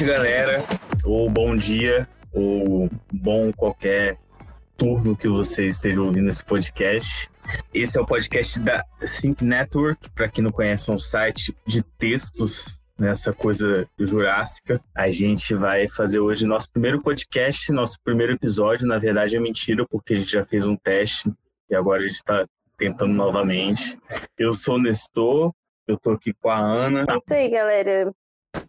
noite, galera, ou bom dia, ou bom qualquer turno que você esteja ouvindo esse podcast. Esse é o podcast da Think Network, para quem não conhece, é um site de textos nessa coisa jurássica. A gente vai fazer hoje nosso primeiro podcast, nosso primeiro episódio. Na verdade, é mentira, porque a gente já fez um teste e agora a gente está tentando novamente. Eu sou o Nestor, eu tô aqui com a Ana. É isso aí, galera.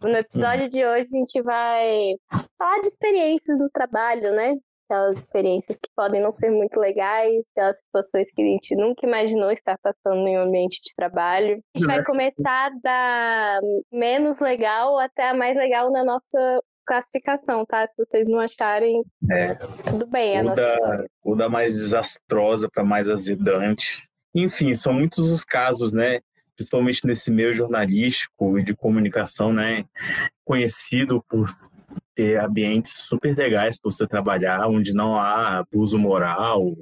No episódio de hoje a gente vai falar de experiências do trabalho, né? Aquelas experiências que podem não ser muito legais, aquelas situações que a gente nunca imaginou estar passando em um ambiente de trabalho. A gente vai começar da menos legal até a mais legal na nossa classificação, tá? Se vocês não acharem, É, tudo bem. A o, nossa da, história. o da mais desastrosa para mais azedante. Enfim, são muitos os casos, né? Principalmente nesse meio jornalístico e de comunicação, né? Conhecido por ter ambientes super legais para você trabalhar, onde não há abuso moral,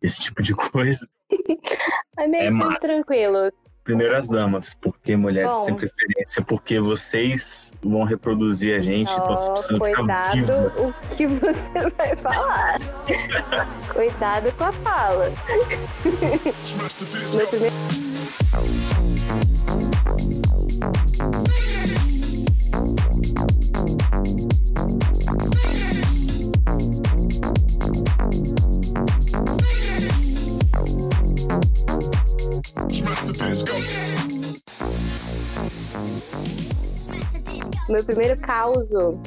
esse tipo de coisa. É muito massa. tranquilos. Primeiras damas, porque mulheres Bom. têm preferência, porque vocês vão reproduzir a gente, então vocês Ó, precisam ficar cuidado vivas. o que você vai falar. cuidado com a fala. Meu primeiro Meu primeiro caso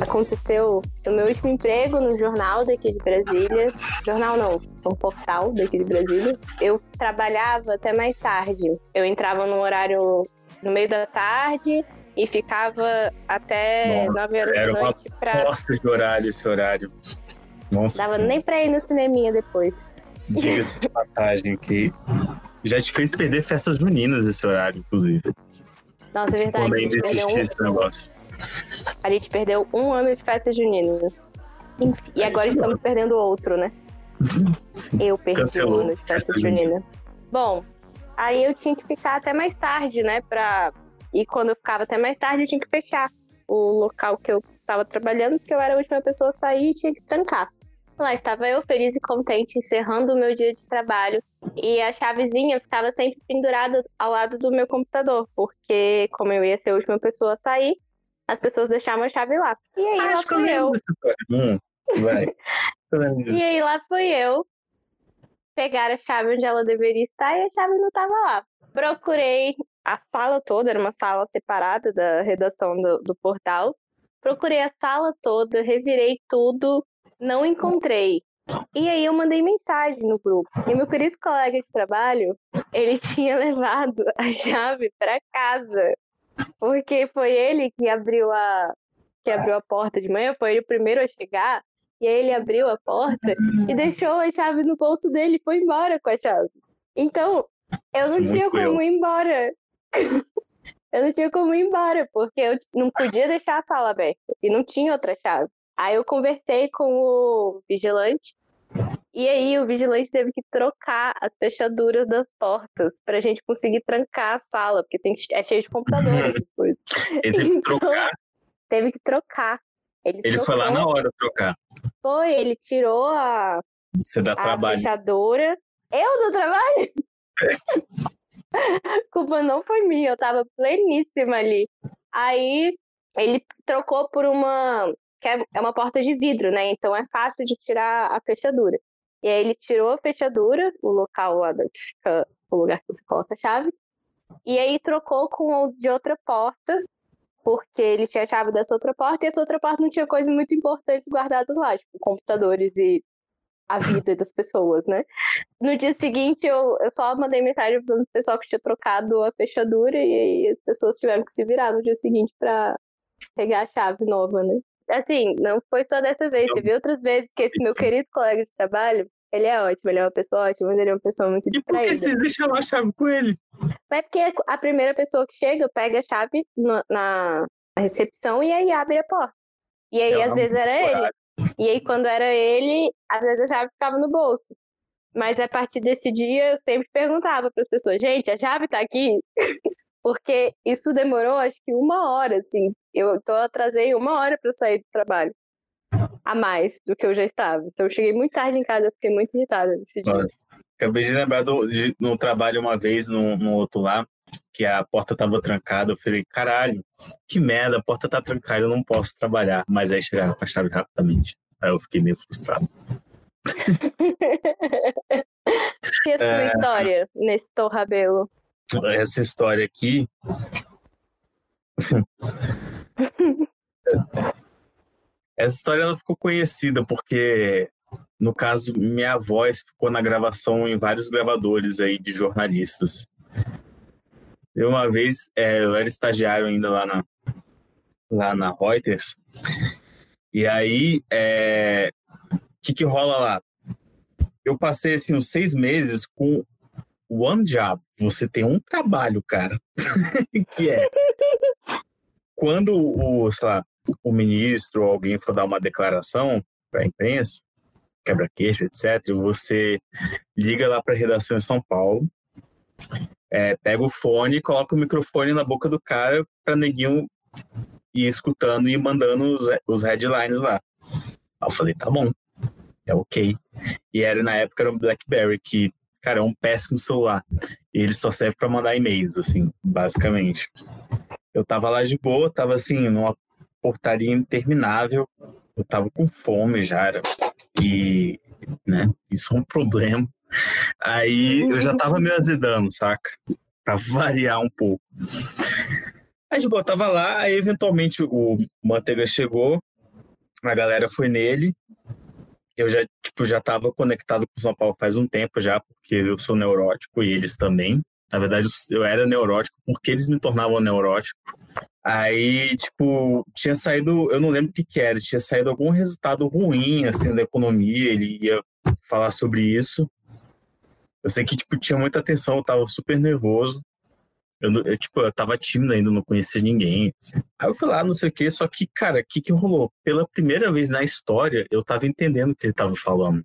aconteceu no meu último emprego no jornal daqui de Brasília. Jornal não, um portal daqui de Brasília. Eu trabalhava até mais tarde. Eu entrava no horário no meio da tarde e ficava até Nossa, 9 horas da noite pra. Bosta de horário esse horário. Nossa, Dava nem pra ir no cineminha depois. diga-se de passagem que já te fez perder festas juninas esse horário, inclusive. Nossa, é verdade. Quando ainda existia um, esse negócio. a gente perdeu um ano de festa junina. Enfim, e agora estamos perdendo outro, né? Sim. Eu perdi Cancelou um ano de festa festa junina. junina. Bom, aí eu tinha que ficar até mais tarde, né? Pra... E quando eu ficava até mais tarde, eu tinha que fechar o local que eu estava trabalhando, porque eu era a última pessoa a sair e tinha que trancar. Lá estava eu, feliz e contente, encerrando o meu dia de trabalho. E a chavezinha ficava sempre pendurada ao lado do meu computador, porque como eu ia ser a última pessoa a sair, as pessoas deixavam a chave lá. E aí lá Acho eu fui eu. Hum, E aí lá fui eu pegar a chave onde ela deveria estar e a chave não estava lá. Procurei a sala toda, era uma sala separada da redação do, do portal. Procurei a sala toda, revirei tudo, não encontrei. E aí eu mandei mensagem no grupo. E meu querido colega de trabalho, ele tinha levado a chave para casa. Porque foi ele que abriu a que abriu a porta de manhã, foi ele o primeiro a chegar. E aí ele abriu a porta e deixou a chave no bolso dele e foi embora com a chave. Então, eu não é tinha como eu. ir embora. eu não tinha como ir embora, porque eu não podia deixar a sala aberta e não tinha outra chave. Aí eu conversei com o vigilante e aí o vigilante teve que trocar as fechaduras das portas pra gente conseguir trancar a sala, porque tem, que- é cheio de computadores essas coisas. Ele teve que Então, trocar. Teve que trocar. Ele, Ele foi lá trocou, na hora trocar. Foi, ele tirou a, Você dá a trabalho. fechadura. Eu do trabalho? A culpa não foi minha, eu tava pleníssima ali. Aí ele trocou por uma. Que é é uma porta de vidro, né? Então é fácil de tirar a fechadura. E aí ele tirou a fechadura, o local lá que fica o lugar que você coloca a chave. E aí trocou com de outra porta, porque ele tinha a chave dessa outra porta, e essa outra porta não tinha coisas muito importantes guardadas lá, tipo computadores e a vida das pessoas, né? No dia seguinte, eu, eu só mandei mensagem avisando o pessoal que tinha trocado a fechadura, e as pessoas tiveram que se virar no dia seguinte pra pegar a chave nova, né? Assim, não foi só dessa vez, teve outras vezes que esse meu querido colega de trabalho, ele é ótimo, ele é uma pessoa ótima, mas ele é uma pessoa muito E por que distraída. vocês deixaram a chave com ele? É porque a primeira pessoa que chega pega a chave no- na recepção e aí abre a porta. E aí, É às vezes, era ele. coragem. E aí, quando era ele, às vezes a chave ficava no bolso. Mas a partir desse dia, eu sempre perguntava para as pessoas: gente, a chave tá aqui? porque isso demorou acho que uma hora, assim. Eu tô atrasei uma hora para sair do trabalho. A mais do que eu já estava. Então eu cheguei muito tarde em casa, eu fiquei muito irritada nesse dia. Nossa. Acabei de lembrar do, de, no trabalho uma vez, no, no outro lá, que a porta tava trancada. Eu falei, caralho, que merda, a porta tá trancada, eu não posso trabalhar. Mas aí chegaram com a chave rapidamente. Aí eu fiquei meio frustrado. e a sua é... história nesse Torrabelo? Essa história aqui. Essa história ela ficou conhecida porque, no caso, minha voz ficou na gravação em vários gravadores aí de jornalistas. E uma vez, é, eu era estagiário ainda lá na, lá na Reuters, e aí, é, o que, que rola lá? Eu passei assim, uns seis meses com one job. Você tem um trabalho, cara. que é quando o, sei lá, o ministro ou alguém for dar uma declaração para a imprensa, quebra-queixo, etc., você liga lá para a redação em São Paulo, é, pega o fone, coloca o microfone na boca do cara para neguinho ir escutando e mandando os, os headlines lá. Aí eu falei, tá bom, é ok. E era na época era um BlackBerry que, cara, é um péssimo celular. E ele só serve para mandar e-mails, assim, basicamente. Eu tava lá de boa, tava assim, numa portaria interminável. Eu tava com fome já, era. E, né, isso é um problema. Aí eu já tava meio azedando, saca? Pra variar um pouco. Aí, tipo, eu tava lá, aí eventualmente o Manteiga chegou, a galera foi nele. Eu já, tipo, já tava conectado com o São Paulo faz um tempo já, porque eu sou neurótico e eles também. Na verdade, eu era neurótico porque eles me tornavam neurótico. Aí, tipo, tinha saído, eu não lembro o que, que era, tinha saído algum resultado ruim, assim, da economia, ele ia falar sobre isso. Eu sei que, tipo, tinha muita atenção, eu tava super nervoso. Eu, eu, tipo, eu tava tímido ainda, não conhecia ninguém. Assim. Aí eu fui lá, não sei o quê, só que, cara, o que que rolou? Pela primeira vez na história, eu tava entendendo o que ele tava falando.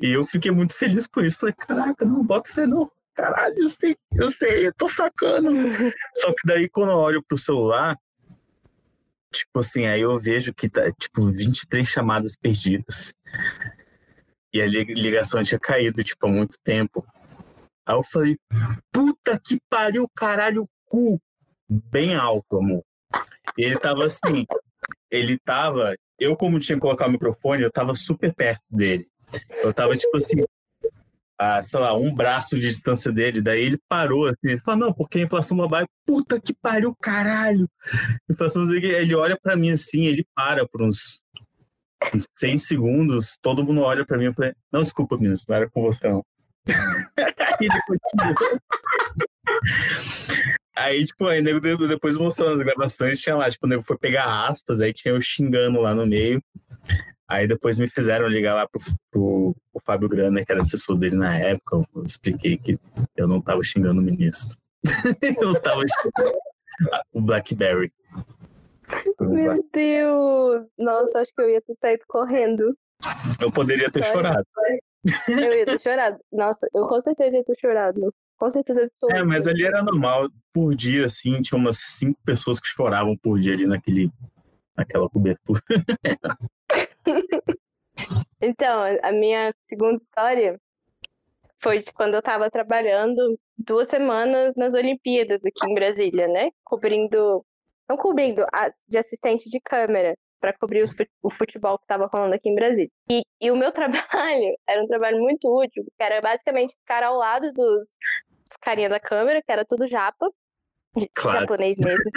E eu fiquei muito feliz com isso. Falei, caraca, não bota fé não. Caralho, eu sei, eu sei, eu tô sacando. só que daí, quando eu olho pro celular, tipo assim, aí eu vejo que tá, tipo, 23 chamadas perdidas. E a ligação tinha caído, tipo, há muito tempo. Aí eu falei, puta que pariu, caralho, cu. Bem alto, amor. E ele tava assim, ele tava, eu como tinha que colocar o microfone, eu tava super perto dele. Eu tava tipo assim, a, sei lá, um braço de distância dele, daí ele parou assim, ele falou, não, porque a inflação global, puta que pariu, caralho. Inflação, ele olha para mim assim, ele para por uns, uns seis segundos, todo mundo olha para mim e falei, não, desculpa, ministro, não era com você não. Aí ele continua. Aí, tipo, aí nego depois mostrando as gravações, tinha lá, tipo, o nego foi pegar aspas, aí tinha eu xingando lá no meio. Aí depois me fizeram ligar lá pro, pro, pro Fábio Grana, que era assessor dele na época. Eu expliquei que eu não tava xingando o ministro. eu tava xingando o Blackberry. Meu Deus! Nossa, acho que eu ia ter saído correndo. Eu poderia ter chorado. Eu ia ter chorado. Nossa, eu com certeza ia ter chorado. Com certeza absoluta. É, mas ali era normal. Por dia, assim, tinha umas cinco pessoas que choravam por dia ali naquele, naquela cobertura. então, a minha segunda história foi de quando eu estava trabalhando duas semanas nas Olimpíadas aqui em Brasília, né? Cobrindo. Não cobrindo, de assistente de câmera para cobrir o futebol que estava rolando aqui em Brasília. E, e, o meu trabalho era um trabalho muito útil, que era basicamente ficar ao lado dos, dos carinha da câmera, que era tudo japa, claro. japonês mesmo.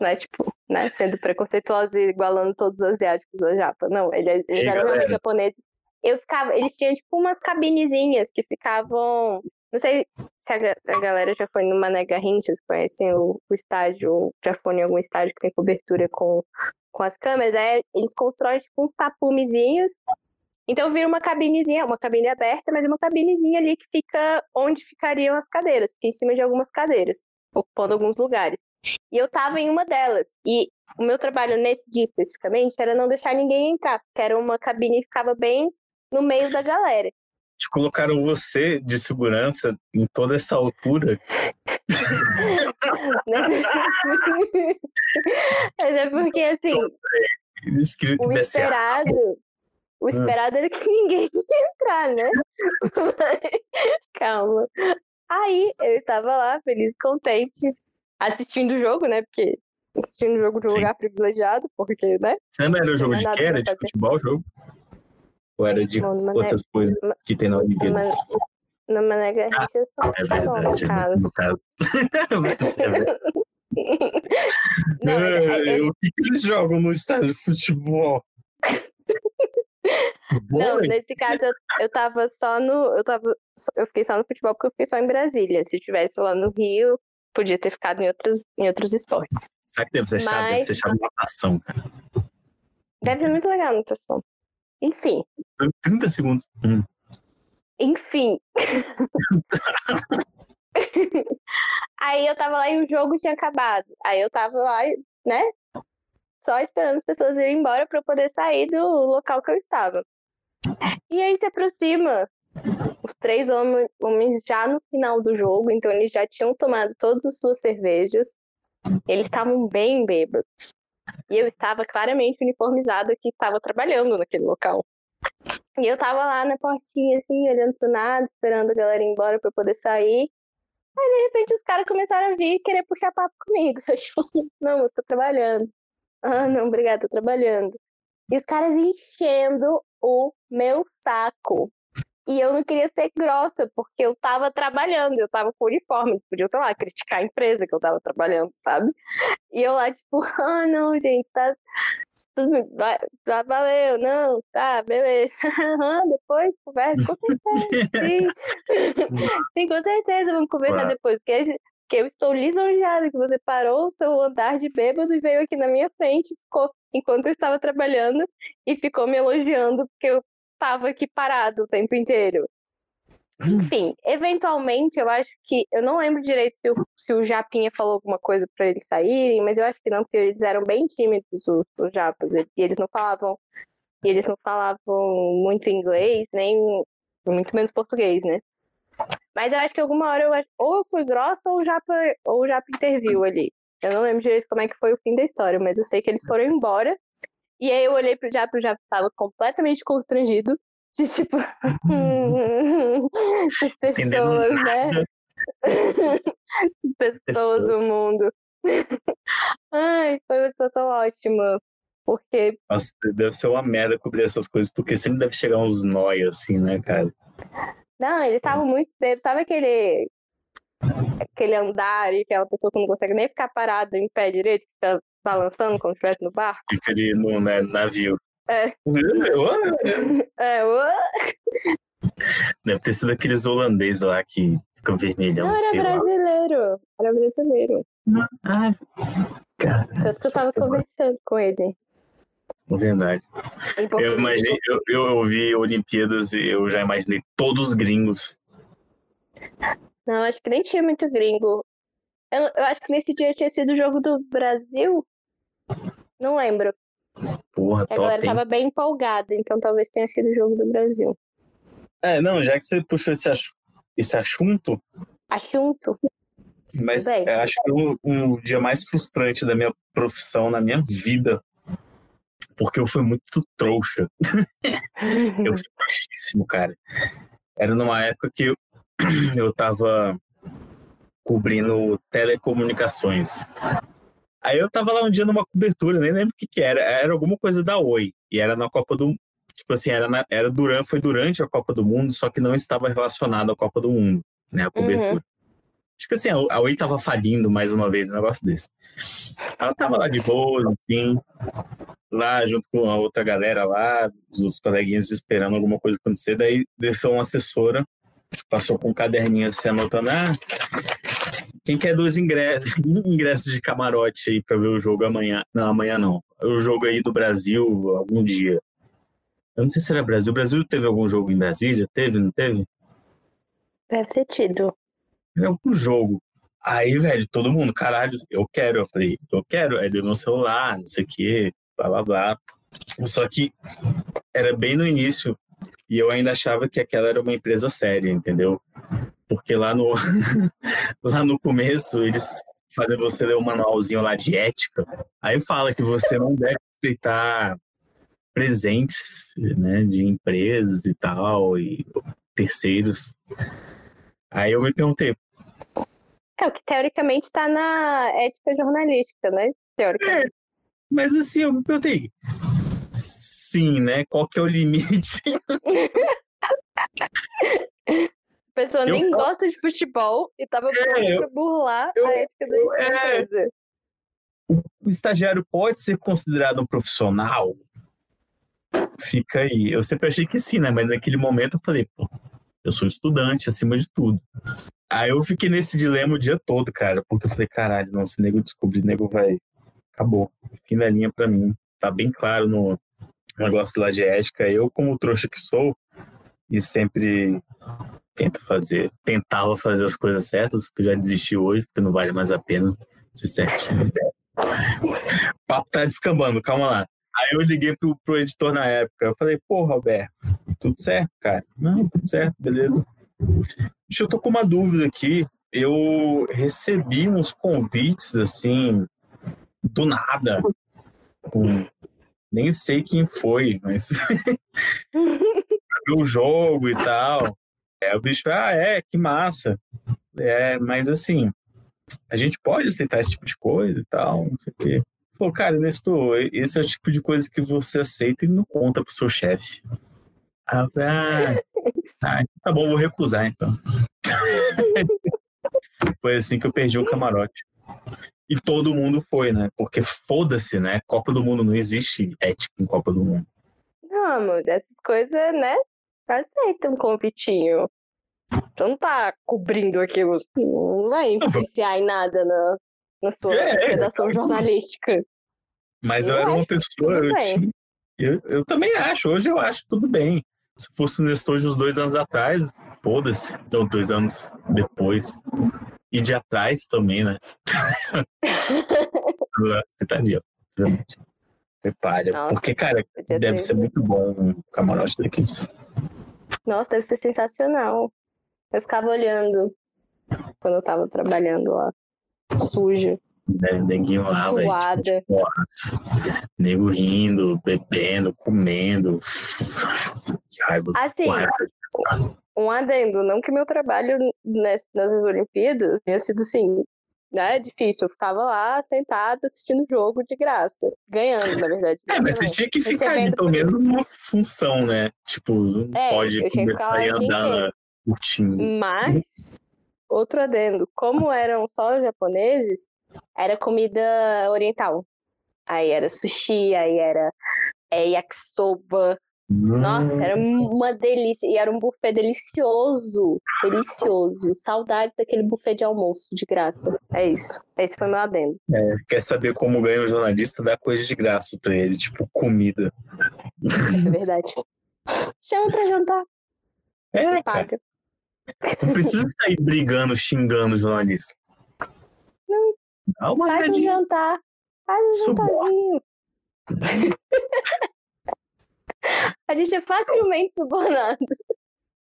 né, tipo, né, sendo preconceituoso e igualando todos os asiáticos ao japa. Não, eles, eles eram realmente japoneses. Eu ficava, eles tinham tipo umas cabinezinhas que ficavam não sei se a, a, galera já foi no Mané Garrinchas, conhecem o, o estádio, já foi em algum estádio que tem cobertura com, com as câmeras, aí eles constroem tipo uns tapumezinhos. Então vira uma cabinezinha, uma cabine aberta, mas é uma cabinezinha ali que fica onde ficariam as cadeiras, fica em cima de algumas cadeiras, ocupando alguns lugares. E eu tava em uma delas. E o meu trabalho nesse dia especificamente era não deixar ninguém entrar, porque era uma cabine que ficava bem no meio da galera. te colocaram você de segurança em toda essa altura. Mas é porque, assim, o esperado, o esperado era que ninguém ia entrar, né? Calma. Aí eu estava lá, feliz contente, assistindo o jogo, né? Porque assistindo o jogo de um Sim. lugar privilegiado, porque, né? Você lembra era o jogo de que? Era de futebol o jogo? Ou era de não, outras coisas que tem na Olimpíadas? No Mané Garrincha é só é no caso. No caso. não, é, é, o que, eles jogam no estádio de futebol? Não, nesse caso eu, eu tava só no. Eu, tava, eu fiquei só no futebol porque eu fiquei só em Brasília. Se tivesse lá no Rio, podia ter ficado em outros, em outros esportes. Será que deve ser chato? Deve ser chato natação, cara. Deve ser muito legal natação. Enfim. 30 segundos. Hum. Enfim. Aí eu tava lá e o jogo tinha acabado. Aí eu tava lá, né? Só esperando as pessoas irem embora para eu poder sair do local que eu estava. E aí se aproxima os três homens já no final do jogo, então eles já tinham tomado todas as suas cervejas. Eles estavam bem bêbados. E eu estava claramente uniformizada que estava trabalhando naquele local. E eu tava lá na portinha, assim, olhando pro nada, esperando a galera ir embora pra poder sair. Aí, de repente, os caras começaram a vir e querer puxar papo comigo. Eu, tipo, não, eu tô trabalhando. Ah, não, obrigado, tô trabalhando. E os caras enchendo o meu saco. E eu não queria ser grossa, porque eu tava trabalhando, eu tava com uniforme. Eles podiam, sei lá, criticar a empresa que eu tava trabalhando, sabe? E eu lá, tipo, ah, não, gente, tá. Tudo, vai, tá, valeu, não, tá, beleza. depois conversa, com certeza, sim. sim, com certeza, vamos conversar depois, porque que eu estou lisonjeada que você parou o seu andar de bêbado e veio aqui na minha frente, ficou enquanto eu estava trabalhando e ficou me elogiando porque eu estava aqui parado o tempo inteiro. Enfim, eventualmente eu acho que. Eu não lembro direito se o, se o Japinha falou alguma coisa para eles saírem, mas eu acho que não, porque eles eram bem tímidos, os, os Japas. E eles não falavam. E eles não falavam muito inglês, nem muito menos português, né? Mas eu acho que alguma hora eu ou eu fui grossa ou o Japa, ou o Japa interviu ali. Eu não lembro direito como é que foi o fim da história, mas eu sei que eles foram embora. E aí eu olhei pro Japa e o Japa tava completamente constrangido. De tipo. As pessoas, né? As pessoas do mundo. Ai, foi uma situação ótima. Porque. Nossa, deve ser uma merda cobrir essas coisas, porque sempre deve chegar uns nóia, assim, né, cara? Não, eles estavam muito bêbados. Sabe aquele, aquele andar e aquela pessoa que não consegue nem ficar parada em pé direito, que fica balançando como se estivesse no barco? Fica ali no né, navio. É. é, Deve ter sido aqueles holandeses lá que ficam vermelhão. Não, era brasileiro. Lá. Era brasileiro. Ah, cara. Tanto que eu tava conversando com ele. Verdade. Eu imaginei, eu, eu ouvi Olimpíadas e eu já imaginei todos os gringos. Não, acho que nem tinha muito gringo. Eu, eu acho que nesse dia tinha sido o jogo do Brasil. Não lembro. Porra, a top, galera tava bem empolgada, então talvez tenha sido o jogo do Brasil. É, não, já que você puxou esse, esse assunto. Assunto? Mas acho que um, um dia mais frustrante da minha profissão, na minha vida, porque eu fui muito trouxa. eu fui trouxíssimo, cara. Era numa época que eu, eu tava cobrindo telecomunicações. Aí eu tava lá um dia numa cobertura, nem lembro o que, que era. Era alguma coisa da Oi. E era na Copa do Tipo assim, era, na, era durante, foi durante a Copa do Mundo, só que não estava relacionado à Copa do Mundo, né? A cobertura. Uhum. Acho que assim, a Oi tava falindo mais uma vez, um negócio desse. Ela tava lá de boa, enfim lá junto com a outra galera lá, os outros coleguinhas esperando alguma coisa acontecer. Daí desceu uma assessora, passou com um caderninho assim, anotando: ah, quem quer dois ingressos, ingressos de camarote aí para ver o jogo amanhã? Não, amanhã não. O jogo aí do Brasil algum dia. Eu não sei se era Brasil. O Brasil teve algum jogo em Brasília? Teve, não teve? Deve ter tido. Era algum jogo. Aí, velho, todo mundo, caralho, eu quero. Eu falei, eu quero. Aí deu meu celular, não sei o quê blá blá blá. Só que era bem no início E eu ainda achava que aquela era uma empresa séria, entendeu? Porque lá no, lá no começo eles fazem você ler um manualzinho lá de ética. Aí fala que você não deve aceitar presentes né, de empresas e tal, e terceiros. Aí eu me perguntei. É o que teoricamente está na ética jornalística, né? Teoricamente. É, mas assim, eu me perguntei. Sim, né? Qual que é o limite? A pessoa eu, nem gosta de futebol e tava é, pra burlar eu, a ética da empresa. É, o estagiário pode ser considerado um profissional? Fica aí. Eu sempre achei que sim, né? Mas naquele momento eu falei, pô, eu sou estudante acima de tudo. Aí eu fiquei nesse dilema o dia todo, cara, porque eu falei, caralho, não, se nego descobrir, nego vai. Acabou. Fim da linha pra mim. Tá bem claro no negócio lá de ética. Eu, como trouxa que sou, e sempre tento fazer, tentava fazer as coisas certas, já desisti hoje, porque não vale mais a pena ser certinho. O papo tá descambando, calma lá. Aí eu liguei pro, pro editor na época, eu falei, pô, Roberto, tudo certo, cara? Não, tudo certo, beleza. Deixa eu tô com uma dúvida aqui. Eu recebi uns convites, assim, do nada. Com... Nem sei quem foi, mas... o jogo e tal. É, o bicho, ah, é, que massa. É, mas assim, a gente pode aceitar esse tipo de coisa e tal, não sei o quê. Falou, cara, Nestor, esse é o tipo de coisa que você aceita e não conta pro seu chefe. Falei, ah, tá, tá bom, vou recusar então. foi assim que eu perdi um camarote. E todo mundo foi, né? Porque foda-se, né? Copa do Mundo não existe ética em Copa do Mundo. Não, amor, dessas coisas, né? aceita um convitinho. Tu não tá cobrindo aquilo. Não vai influenciar em nada na, na sua é, redação é, jornalística. Mas eu, eu era uma pessoa. Eu, eu, eu, também acho, hoje eu acho tudo bem. Se fosse o Nestor de uns dois anos atrás, foda-se. Então, dois anos depois. E de atrás também, né? Você tá ali, ó. Prepare. Porque, cara, deve ser muito bom um camarote daqueles. Nossa, deve ser sensacional. Eu ficava olhando quando eu tava trabalhando lá, sujo. Neguinho lá, Suada. Véio, tipo, nego rindo, bebendo, comendo. Que raiva. Assim, um adendo, não que meu trabalho nessas Olimpíadas tenha sido assim, né? Difícil. Eu ficava lá sentada assistindo jogo de graça. Ganhando, na verdade. É, mas você tinha que ficar ali pelo menos numa função, né? Tipo, não é, pode começar e andar curtindo. Mas, outro adendo, como eram só japoneses, era comida oriental. Aí era sushi, aí era é, yakisoba, nossa, era hum. uma delícia. E era um buffet delicioso. Delicioso. Saudade daquele buffet de almoço de graça. É isso. Esse foi meu adendo. É, quer saber como ganha o jornalista? Dá coisa de graça pra ele, tipo comida. Isso é verdade. Chama pra jantar. É, paga. Não precisa sair brigando, xingando o jornalista. Não. Dá uma Faz um jantar. Faz um jantarzinho. A gente é facilmente subornado.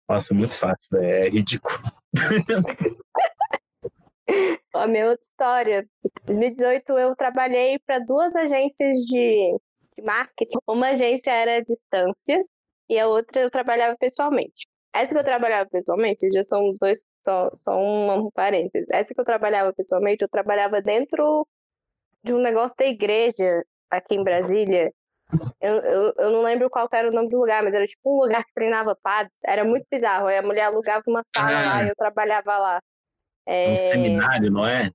Nossa, muito fácil, é ridículo. a minha outra história. Em 2018 eu trabalhei para duas agências de, de marketing. Uma agência era à distância e a outra eu trabalhava pessoalmente. Essa que eu trabalhava pessoalmente, já são dois, só, só um parênteses. Essa que eu trabalhava pessoalmente, eu trabalhava dentro de um negócio da igreja aqui em Brasília, eu, eu, eu, não lembro qual era o nome do lugar, mas era tipo um lugar que treinava padres. Era muito bizarro. Aí a mulher alugava uma sala ah, lá e eu trabalhava lá. É... Um seminário, não é?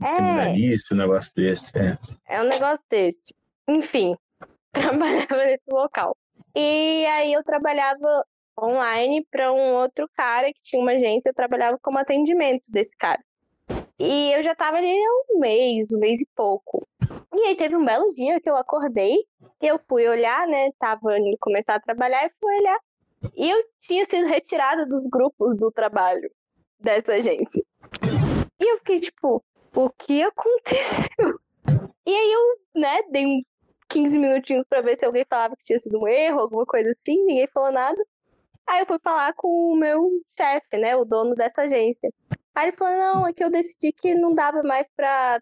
Um é... seminarista, um negócio desse. É. é um negócio desse. Enfim, trabalhava nesse local. E aí eu trabalhava online para um outro cara que tinha uma agência, eu trabalhava como atendimento desse cara. E eu já tava ali há um mês, um mês e pouco. E aí teve um belo dia que eu acordei e eu fui olhar, né? Tava indo começar a trabalhar e fui olhar. E eu tinha sido retirada dos grupos do trabalho dessa agência. E eu fiquei tipo, o que aconteceu? E aí eu, né, dei uns 15 minutinhos para ver se alguém falava que tinha sido um erro, alguma coisa assim, ninguém falou nada. Aí eu fui falar com o meu chefe, né, o dono dessa agência. Aí ele falou, não, é que eu decidi que não dava mais pra,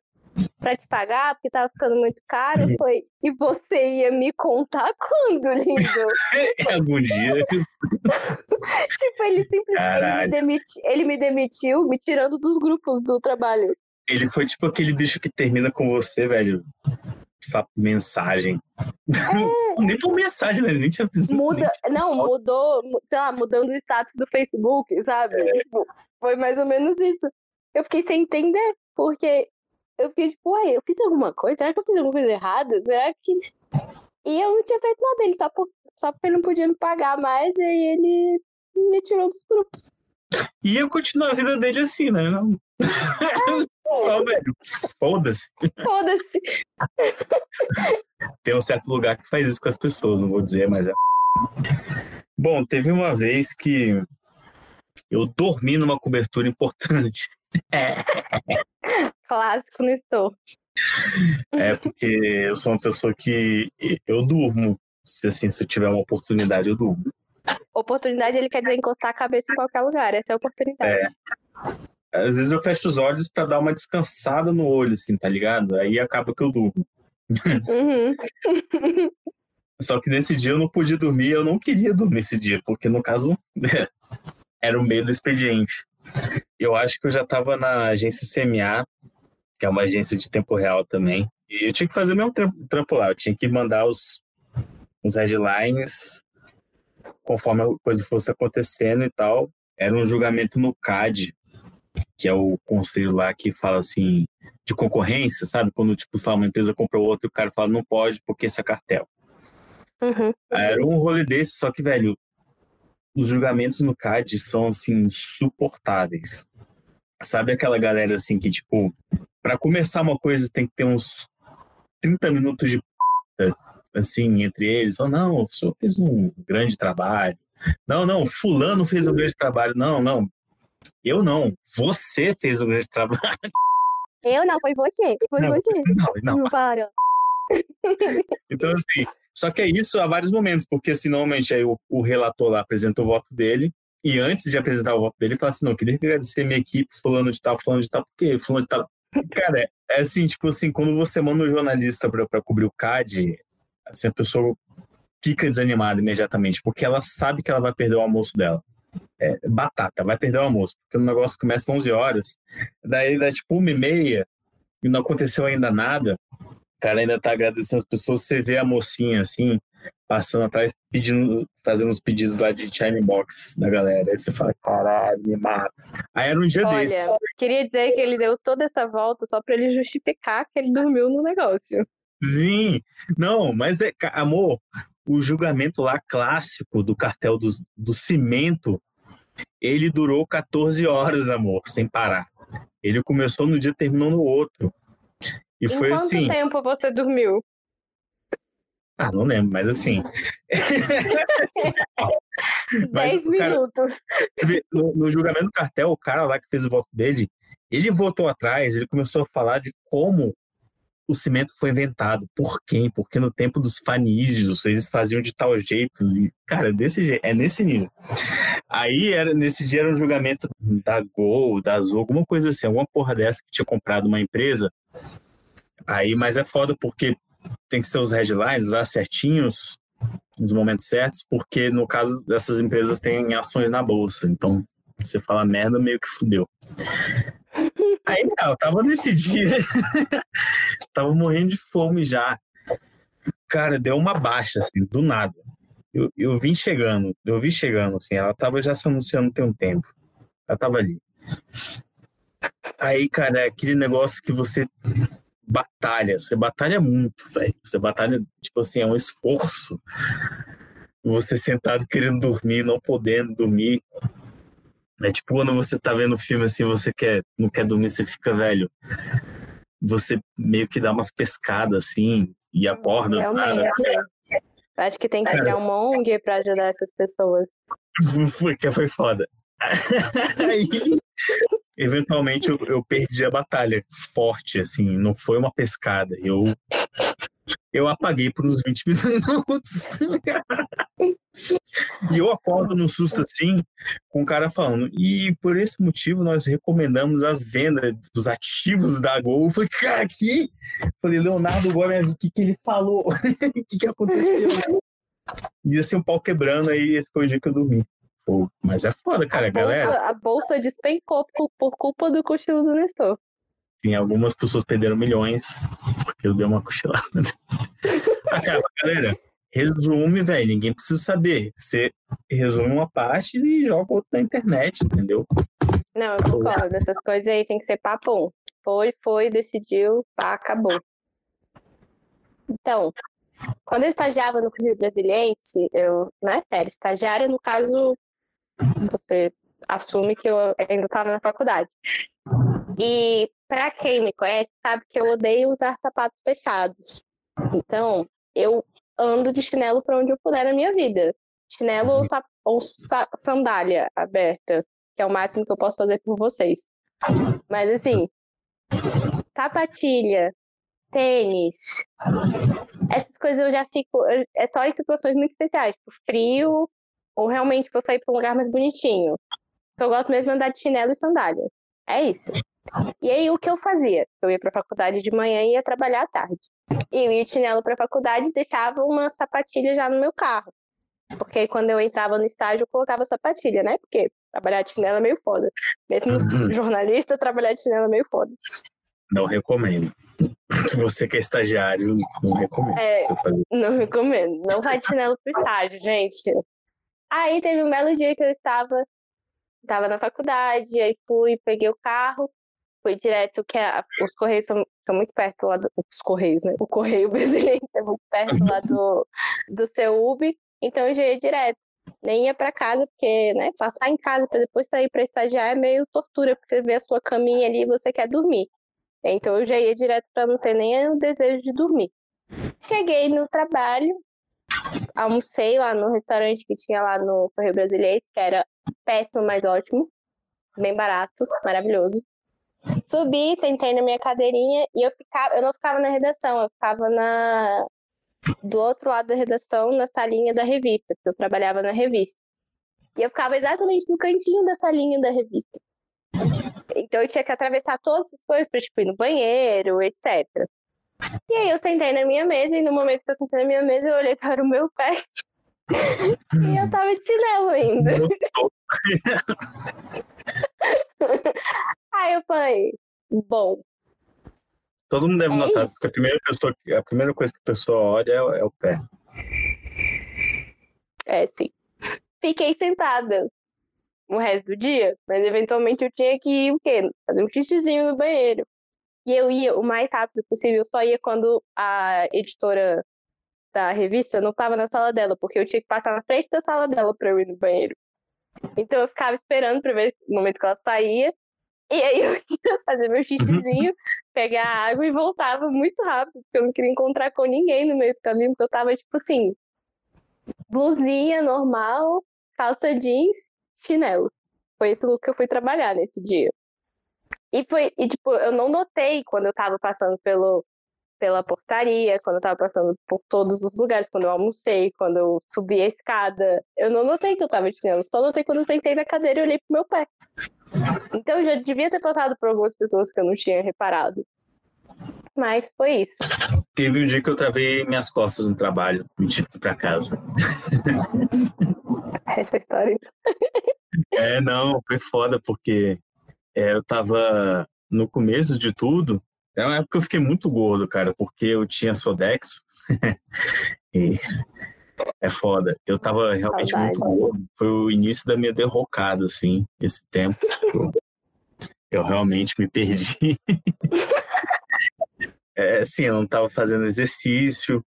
pra te pagar, porque tava ficando muito caro. Eu falei, e você ia me contar quando, lindo? É, algum dia. tipo, ele simplesmente ele me, demiti, ele me demitiu, me tirando dos grupos do trabalho. Ele foi tipo aquele bicho que termina com você, velho. Essa mensagem. É. nem por mensagem, né? Nem tinha visto. Muda, não, mudou, sei lá, mudando o status do Facebook, sabe? É. Tipo, foi mais ou menos isso. Eu fiquei sem entender, porque eu fiquei tipo, uai, eu fiz alguma coisa? Será que eu fiz alguma coisa errada? Será que. E eu não tinha feito nada dele, só, por, só porque ele não podia me pagar mais, e aí ele me tirou dos grupos. E eu continuo a vida dele assim, né? Não... Só, velho. Foda-se. Foda-se. Tem um certo lugar que faz isso com as pessoas, não vou dizer, mas é. Bom, teve uma vez que eu dormi numa cobertura importante. É. Clássico, não estou. É porque eu sou uma pessoa que eu durmo. Se, assim, se eu tiver uma oportunidade, eu durmo. Oportunidade, ele quer dizer encostar a cabeça em qualquer lugar. Essa é a oportunidade. É. Às vezes eu fecho os olhos para dar uma descansada no olho, assim, tá ligado? Aí acaba que eu durmo. Uhum. Só que nesse dia eu não podia dormir, eu não queria dormir esse dia, porque no caso era o meio do expediente. Eu acho que eu já estava na agência CMA, que é uma agência de tempo real também, e eu tinha que fazer o meu trampo lá, eu tinha que mandar os, os headlines conforme a coisa fosse acontecendo e tal. Era um julgamento no CAD, que é o conselho lá que fala assim de concorrência, sabe? Quando tipo, sabe, uma empresa compra outra, o cara fala não pode porque isso é cartel. Uhum. Era um rolê desse, só que, velho, os julgamentos no CAD são assim insuportáveis. Sabe aquela galera assim que tipo, para começar uma coisa tem que ter uns 30 minutos de assim entre eles. Oh, não, o senhor fez um grande trabalho. Não, não, fulano fez um grande trabalho. Não, não, eu não. Você fez o grande trabalho. Eu não, foi você. Foi não, você. Não, não. Para. Então, assim, só que é isso há vários momentos, porque assim, normalmente aí o, o relator lá apresenta o voto dele, e antes de apresentar o voto dele, ele fala assim: não, queria agradecer minha equipe, fulano de tal, fulano de tal, porque fulano de tal. Cara, é, é assim, tipo assim, quando você manda um jornalista pra, pra cobrir o CAD, assim, a pessoa fica desanimada imediatamente, porque ela sabe que ela vai perder o almoço dela é, batata, vai perder o almoço, porque o negócio começa às 11 horas, daí dá tipo uma e meia e não aconteceu ainda nada, o cara ainda tá agradecendo as pessoas, você vê a mocinha assim, passando atrás, pedindo, fazendo os pedidos lá de chime box da galera. Aí você fala, caralho, me mata. Aí era um dia Olha, desses. queria dizer que ele deu toda essa volta só para ele justificar que ele dormiu no negócio. Sim, não, mas é, amor, o julgamento lá clássico do cartel do, do cimento, ele durou 14 horas, amor, sem parar. Ele começou no dia e terminou no outro. E em foi quanto assim. Quanto tempo você dormiu? Ah, não lembro, mas assim. 10 minutos. no, no, julgamento do cartel, o cara lá que fez o voto dele, ele votou atrás, ele começou a falar de como o cimento foi inventado. Por quem? Porque no tempo dos fanísios eles faziam de tal jeito. E, cara, desse jeito, é nesse nível. Aí, era, nesse dia, era um julgamento da Gol, da Azul, alguma coisa assim, alguma porra dessa que tinha comprado uma empresa. Aí, mas é foda porque tem que ser os headlines lá certinhos, nos momentos certos, porque no caso dessas empresas têm ações na bolsa. Então, você fala merda, meio que fudeu. Aí, não, eu tava nesse dia, tava morrendo de fome já. Cara, deu uma baixa, assim, do nada. Eu, eu vim chegando, eu vi chegando, assim, ela tava já se anunciando tem um tempo. Ela tava ali. Aí, cara, é aquele negócio que você batalha, você batalha muito, velho. Você batalha, tipo assim, é um esforço. Você sentado querendo dormir, não podendo dormir. É tipo quando você tá vendo filme assim, você quer, não quer dormir, você fica velho. Você meio que dá umas pescadas assim e acorda. Realmente. Acho que tem que criar uma ONG para ajudar essas pessoas. Foi que foi foda. Aí, eventualmente eu, eu, perdi a batalha forte, assim, não foi uma pescada. Eu eu apaguei por uns 20 minutos. E eu acordo num susto assim, com o cara falando, e por esse motivo nós recomendamos a venda dos ativos da Gol. Eu falei, cara, que? falei, Leonardo, agora o que, que ele falou? O que, que aconteceu? E assim, um pau quebrando, aí esse foi o dia que eu dormi. Pô, mas é foda, cara, a galera. Bolsa, a bolsa despencou por, por culpa do cochilo do Nestor. Tem algumas pessoas perderam milhões porque eu dei uma cochilada. ah, cara, galera, resume, velho. Ninguém precisa saber. Você resume uma parte e joga outra na internet, entendeu? Não, eu concordo. Essas coisas aí tem que ser papo. Foi, foi, decidiu, pá, acabou. Então, quando eu estagiava no Rio Brasiliense, eu, né, era estagiária, no caso, você assume que eu ainda estava na faculdade. E para quem me conhece, sabe que eu odeio usar sapatos fechados. Então, eu ando de chinelo para onde eu puder na minha vida. Chinelo ou, ou sandália aberta, que é o máximo que eu posso fazer por vocês. Mas assim, sapatilha, tênis, essas coisas eu já fico. É só em situações muito especiais, tipo frio, ou realmente vou sair para um lugar mais bonitinho. Eu gosto mesmo de andar de chinelo e sandália. É isso. E aí o que eu fazia? Eu ia para a faculdade de manhã e ia trabalhar à tarde. E eu ia de chinelo para a faculdade e deixava uma sapatilha já no meu carro. Porque quando eu entrava no estágio, eu colocava sapatilha, né? Porque trabalhar de chinelo é meio foda. Mesmo uhum. jornalista, trabalhar de chinelo é meio foda. Não recomendo. Você que é estagiário, não recomendo. É, não recomendo. Não vai de chinelo pro estágio, gente. Aí teve um belo dia que eu estava, estava na faculdade, aí fui, peguei o carro, fui direto, que a, os Correios são, são muito perto lá, do, os Correios, né? O Correio brasileiro é muito perto lá do, do seu UB, então eu já ia direto. Nem ia para casa, porque, né, passar em casa para depois sair para estagiar é meio tortura, porque você vê a sua caminha ali e você quer dormir. Então eu já ia direto para não ter nem o desejo de dormir. Cheguei no trabalho, almocei lá no restaurante que tinha lá no Correio Brasileiro, que era péssimo, mas ótimo. Bem barato, maravilhoso. Subi, sentei na minha cadeirinha e eu ficava, eu não ficava na redação, eu ficava na do outro lado da redação, na salinha da revista, porque eu trabalhava na revista. E eu ficava exatamente no cantinho da salinha da revista. Então eu tinha que atravessar todas as coisas para tipo ir no banheiro, etc. E aí eu sentei na minha mesa e no momento que eu sentei na minha mesa eu olhei para o meu pé e eu tava de chinelo ainda. aí eu falei, bom. Todo mundo deve é notar, isso. porque a primeira, pessoa, a primeira coisa que a pessoa olha é, é o pé. É, sim. Fiquei sentada o resto do dia, mas eventualmente eu tinha que ir o quê? Fazer um xixizinho no banheiro. E eu ia o mais rápido possível, só ia quando a editora da revista não estava na sala dela, porque eu tinha que passar na frente da sala dela para eu ir no banheiro. Então eu ficava esperando para ver no momento que ela saía, e aí eu ia fazer meu xixizinho, pegar água e voltava muito rápido, porque eu não queria encontrar com ninguém no meio do caminho, porque eu tava tipo assim, blusinha normal, calça jeans, chinelo. Foi esse look que eu fui trabalhar nesse dia. E foi, e tipo, eu não notei quando eu tava passando pelo, pela portaria, quando eu tava passando por todos os lugares, quando eu almocei, quando eu subi a escada. Eu não notei que eu tava de chinelo, só notei quando eu sentei na cadeira e olhei pro meu pé. Então eu já devia ter passado por algumas pessoas que eu não tinha reparado. Mas foi isso. Teve um dia que eu travei minhas costas no trabalho, me tive que ir pra casa. Essa história. É, não, foi foda, porque é, eu tava no começo de tudo, é uma época que eu fiquei muito gordo, cara, porque eu tinha Sodexo. e é foda. Eu tava realmente Saudades. muito gordo. Foi o início da minha derrocada, assim, esse tempo. Eu, eu realmente me perdi. é, assim, eu não tava fazendo exercício.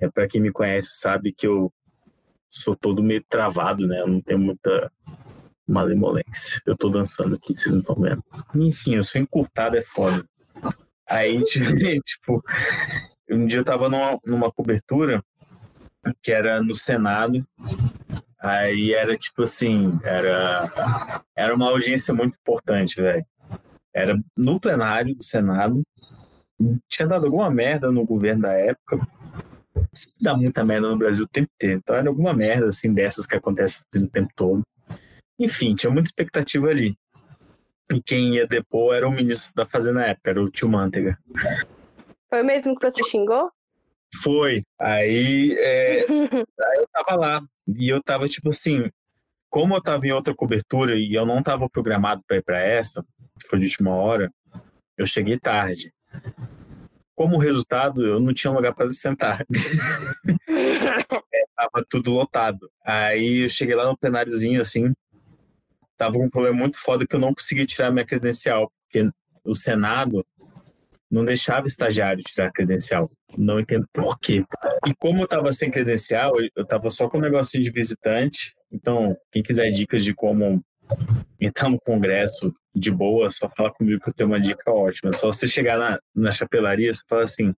É, para quem me conhece sabe que eu sou todo meio travado, né? Eu não tenho muita malemolência. Eu tô dançando aqui, vocês não estão vendo. Enfim, eu sou encurtado, é foda. Aí, tipo, um dia eu tava numa, numa cobertura que era no Senado. Aí era tipo assim, era, era uma audiência muito importante, velho. Era no plenário do Senado. Tinha dado alguma merda no governo da época. dá muita merda no Brasil o tempo inteiro. Então era alguma merda, assim, dessas que acontece o tempo todo. Enfim, tinha muita expectativa ali. E quem ia depor era o ministro da Fazenda na época, era o tio Manteiga. Foi mesmo que você xingou? Foi. Aí, é, aí eu tava lá. E eu tava, tipo assim, como eu tava em outra cobertura e eu não tava programado para ir para essa, foi de última hora, eu cheguei tarde. Como resultado, eu não tinha lugar para sentar. é, tava tudo lotado. Aí eu cheguei lá no plenáriozinho, assim, tava com um problema muito foda que eu não conseguia tirar minha credencial, porque o Senado não deixava estagiário tirar credencial. Não entendo por quê. E como eu tava sem credencial, eu tava só com um negócio de visitante. Então, quem quiser dicas de como entrar no congresso de boa, só fala comigo que eu tenho uma dica ótima. Só você chegar na, na chapelaria, você fala assim: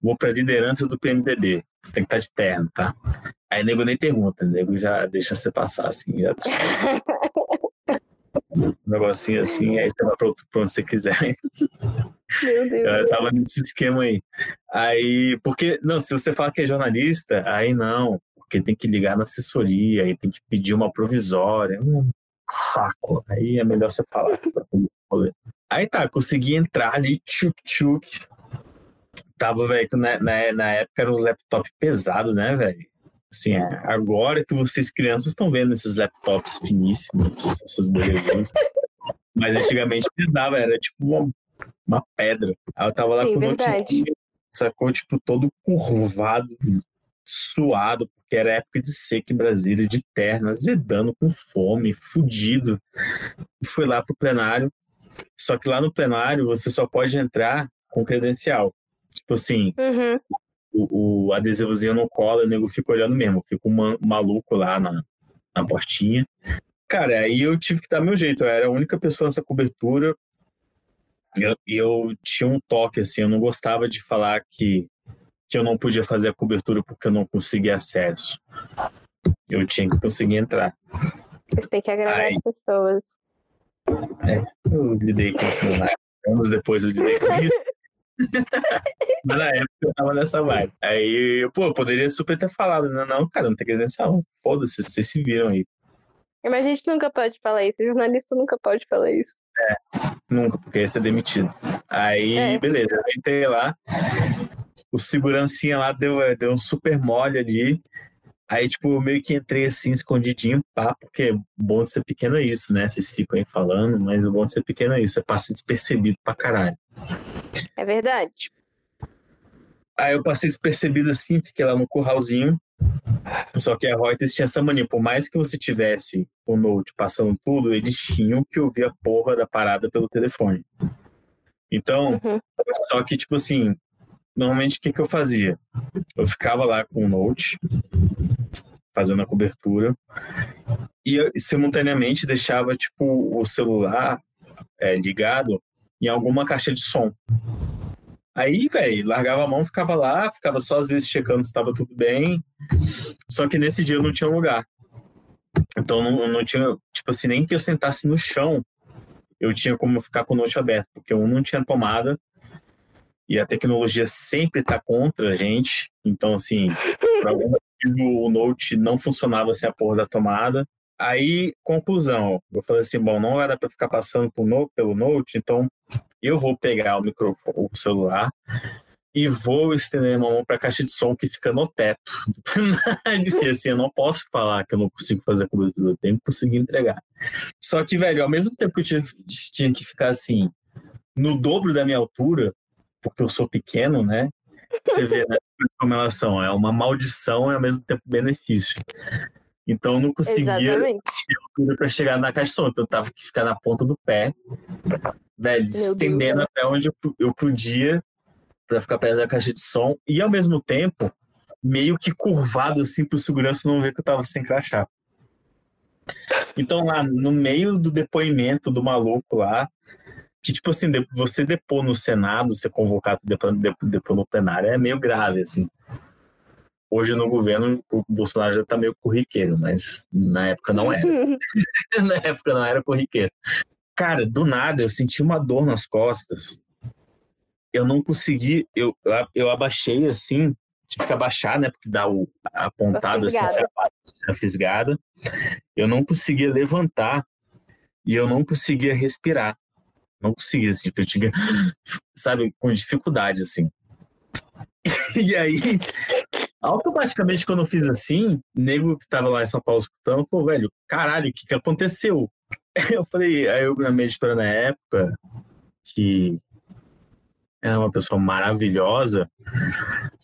vou pra liderança do PMDB. Você tem que estar de terno, tá? Aí nego nem pergunta, nego já deixa você passar assim. Já... um negocinho assim, aí você vai pra, pra onde você quiser. Meu Deus. Eu tava nesse esquema aí. Aí, porque, não, se você falar que é jornalista, aí não, porque tem que ligar na assessoria, aí tem que pedir uma provisória. Hum, saco. Aí é melhor você falar. Aí tá, consegui entrar ali, tchuk-tchuk. Tava, velho, na, na, na época eram uns laptops pesados, né, velho? Assim, é, agora que vocês crianças estão vendo esses laptops finíssimos, essas belezinhas. Mas antigamente pesava, era tipo uma, uma pedra. Aí eu tava lá Sim, com verdade. notebook, sacou, tipo, todo curvado, suado, porque era época de seca em Brasília, de terno, azedando, com fome, fudido. Fui lá pro plenário, só que lá no plenário você só pode entrar com credencial. Tipo assim, Uhum. o, o adesivozinho não cola, o nego fica olhando mesmo, fica um ma- maluco lá na, na portinha. Cara, aí eu tive que dar meu jeito, eu era a única pessoa nessa cobertura e eu, eu tinha um toque, assim, eu não gostava de falar que, que eu não podia fazer a cobertura porque eu não conseguia acesso. Eu tinha que conseguir entrar. Você tem que agradar Ai. as pessoas. Eu lidei com isso na anos depois eu lidei com isso. Mas na época eu tava nessa vibe. Aí, pô, eu poderia super ter falado, não, não, cara, não tem credencial. Foda-se, vocês se viram aí. Mas a gente nunca pode falar isso. O jornalista nunca pode falar isso. Nunca, porque ia ser demitido. Aí, É. beleza, eu entrei lá. O segurancinha lá deu, eh, deu um super mole ali. Aí, tipo, eu meio que entrei assim, escondidinho, pá, porque o bom de ser pequeno é isso, né? Vocês ficam aí falando, mas o bom de ser pequeno é isso, você passa despercebido pra caralho. É verdade. Aí eu passei despercebido assim, fiquei lá no curralzinho. Só que a Reuters tinha essa mania, por mais que você tivesse o Note passando tudo, eles tinham que ouvir a porra da parada pelo telefone. Então, Uhum. só que, tipo assim, normalmente o que, que eu fazia? Eu ficava lá com o Note, fazendo a cobertura, e eu, simultaneamente deixava, tipo, o celular é, ligado em alguma caixa de som. Aí, velho, largava a mão, ficava lá, ficava só às vezes checando se estava tudo bem. Só que nesse dia eu não tinha lugar. Então não, não tinha, tipo assim, nem que eu sentasse no chão, eu tinha como ficar com o note aberto, porque eu não tinha tomada e a tecnologia sempre tá contra a gente. Então, assim, por algum motivo o note não funcionava sem a porra da tomada. Aí, conclusão, eu falei assim, bom, não dar para ficar passando pelo note, então eu vou pegar o microfone, o celular e vou estender a mão para a caixa de som que fica no teto. Porque assim, eu não posso falar que eu não consigo fazer a cobertura, eu tenho que conseguir entregar. Só que, velho, ao mesmo tempo que eu tinha, tinha que ficar assim, no dobro da minha altura, porque eu sou pequeno, né? Você vê né, como elas são, é uma maldição e ao mesmo tempo benefício. Então eu não conseguia altura para chegar na caixa de som. Então eu tava que ficar na ponta do pé, velho, Deus. estendendo até onde eu, podia para ficar perto da caixa de som e ao mesmo tempo meio que curvado assim pro segurança não ver que eu tava sem crachá. Então lá no meio do depoimento do maluco lá, que tipo assim, você depor no Senado, ser convocado depor, depor, depor no plenário é meio grave assim. Hoje no governo o Bolsonaro já tá meio corriqueiro, mas na época não era. na época não era corriqueiro. Cara, do nada eu senti uma dor nas costas. Eu não consegui, eu, eu abaixei assim, tive que abaixar, né? Porque dá o apontado assim, a fisgada. Eu não conseguia levantar e eu não conseguia respirar. Não conseguia, assim, eu tinha, sabe, com dificuldade, assim. E aí, automaticamente, quando eu fiz assim, nego que tava lá em São Paulo escutando, pô, velho, caralho, o que que aconteceu? Eu falei, aí eu, na minha editora na época, que era uma pessoa maravilhosa,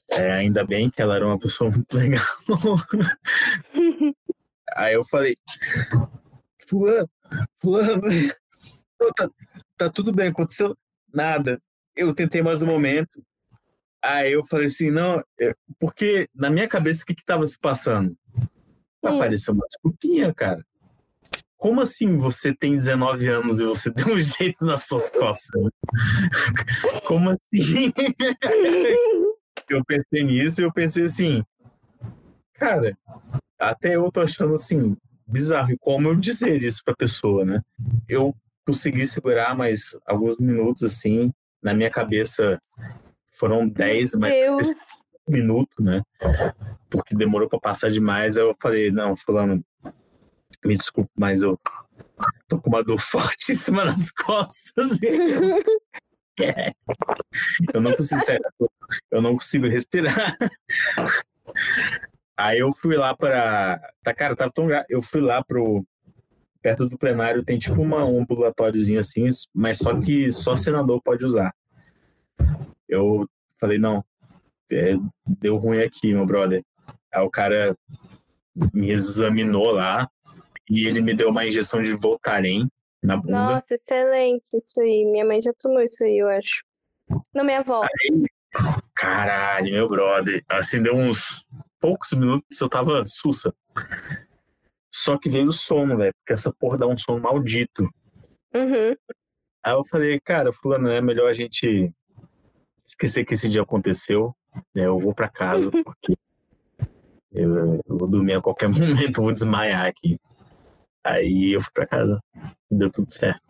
é, ainda bem que ela era uma pessoa muito legal. aí eu falei, fulano, fulano, tá, tá tudo bem, aconteceu nada. Eu tentei mais um momento, Aí eu falei assim, não, é, porque na minha cabeça o que que tava se passando? Hum. Apareceu uma desculpinha, cara. Como assim você tem 19 anos e você deu um jeito nas suas costas? Como assim? eu pensei nisso e eu pensei assim, cara, até eu tô achando assim, bizarro. E como eu dizer isso pra pessoa, né? Eu consegui segurar mais alguns minutos assim, na minha cabeça foram 10, mas um minuto, né? Porque demorou para passar demais. Aí eu falei, não, fulano, me desculpe, mas eu tô com uma dor fortíssima nas costas. é. Eu não consigo, sério, eu não consigo respirar. Aí eu fui lá para, tá cara, tava tão, eu fui lá pro perto do plenário tem tipo uma, um ambulatóriozinho assim, mas só que só senador pode usar eu falei, não, é, deu ruim aqui, meu brother. Aí o cara me examinou lá e ele me deu uma injeção de Voltaren na bunda. Nossa, excelente isso aí. Minha mãe já tomou isso aí, eu acho. Não, minha avó. Aí, caralho, meu brother. Assim, deu uns poucos minutos eu tava sussa. Só que veio o sono, velho, porque essa porra dá um sono maldito. Uhum. Aí eu falei, cara, fulano, é melhor a gente esquecer que esse dia aconteceu, né? Eu vou para casa porque eu, eu, vou dormir a qualquer momento, vou desmaiar aqui. Aí eu fui para casa, deu tudo certo.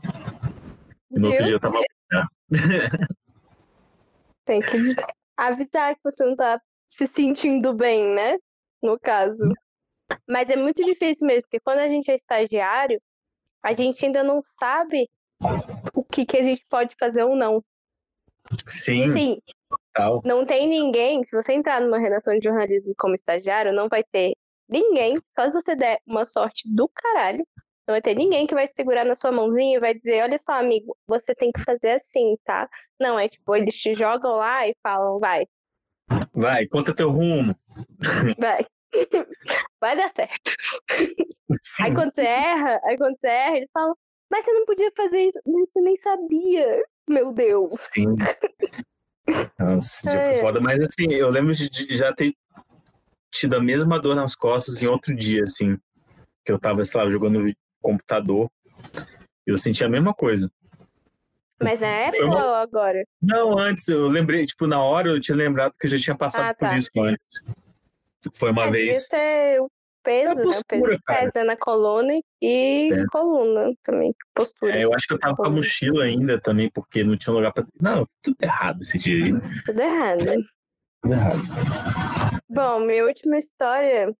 E no outro dia eu tava Tem que avisar que você não tá se sentindo bem, né? No caso. Mas é muito difícil mesmo, porque quando a gente é estagiário, a gente ainda não sabe o que, que a gente pode fazer ou não. Sim. Sim. Total. Não tem ninguém, se você entrar numa redação de jornalismo como estagiário, não vai ter ninguém, só se você der uma sorte do caralho, não vai ter ninguém que vai segurar na sua mãozinha e vai dizer, olha só, amigo, você tem que fazer assim, tá? Não, é tipo, eles te jogam lá e falam, vai. Vai, conta teu rumo. Vai. Vai dar certo. Sim. Aí quando você erra, aí quando você erra, eles falam, mas você não podia fazer isso, você nem sabia. Meu Deus. Sim. Nossa, já foi é. foda. Mas assim, eu lembro de, já ter tido a mesma dor nas costas em outro dia, assim. Que eu tava, sei lá, jogando no computador. E eu senti a mesma coisa. Mas na época uma... ou agora? Não, antes. Eu lembrei, tipo, na hora eu tinha lembrado que eu já tinha passado ah, tá. por isso antes. Foi uma é, vez. Ser peso, é postura, né? O peso pesa na coluna e é. coluna também, postura. É, eu acho que eu tava com a mochila ainda também, porque não tinha lugar pra. Não, tudo errado esse dia aí. Tudo errado. Tudo errado. Bom, minha última história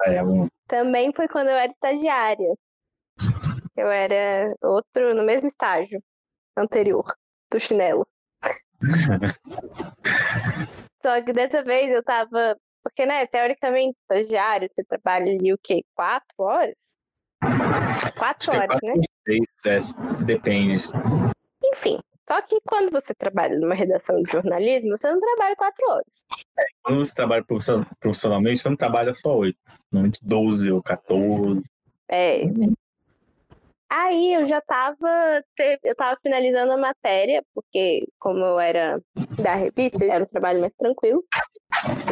ah, é, amor. também foi quando eu era estagiária. Eu era outro, no mesmo estágio anterior do chinelo. Só que dessa vez eu tava porque, né, teoricamente, estagiário, você trabalha ali o quê? Quatro horas? Quatro horas, quatro, né? Seis, é, depende. Enfim, só que quando você trabalha numa redação de jornalismo, você não trabalha quatro horas. É, quando você trabalha profissionalmente, você não trabalha só oito. Normalmente 12 ou 14. É. Aí eu já tava, eu tava finalizando a matéria, porque como eu era da revista, era um trabalho mais tranquilo.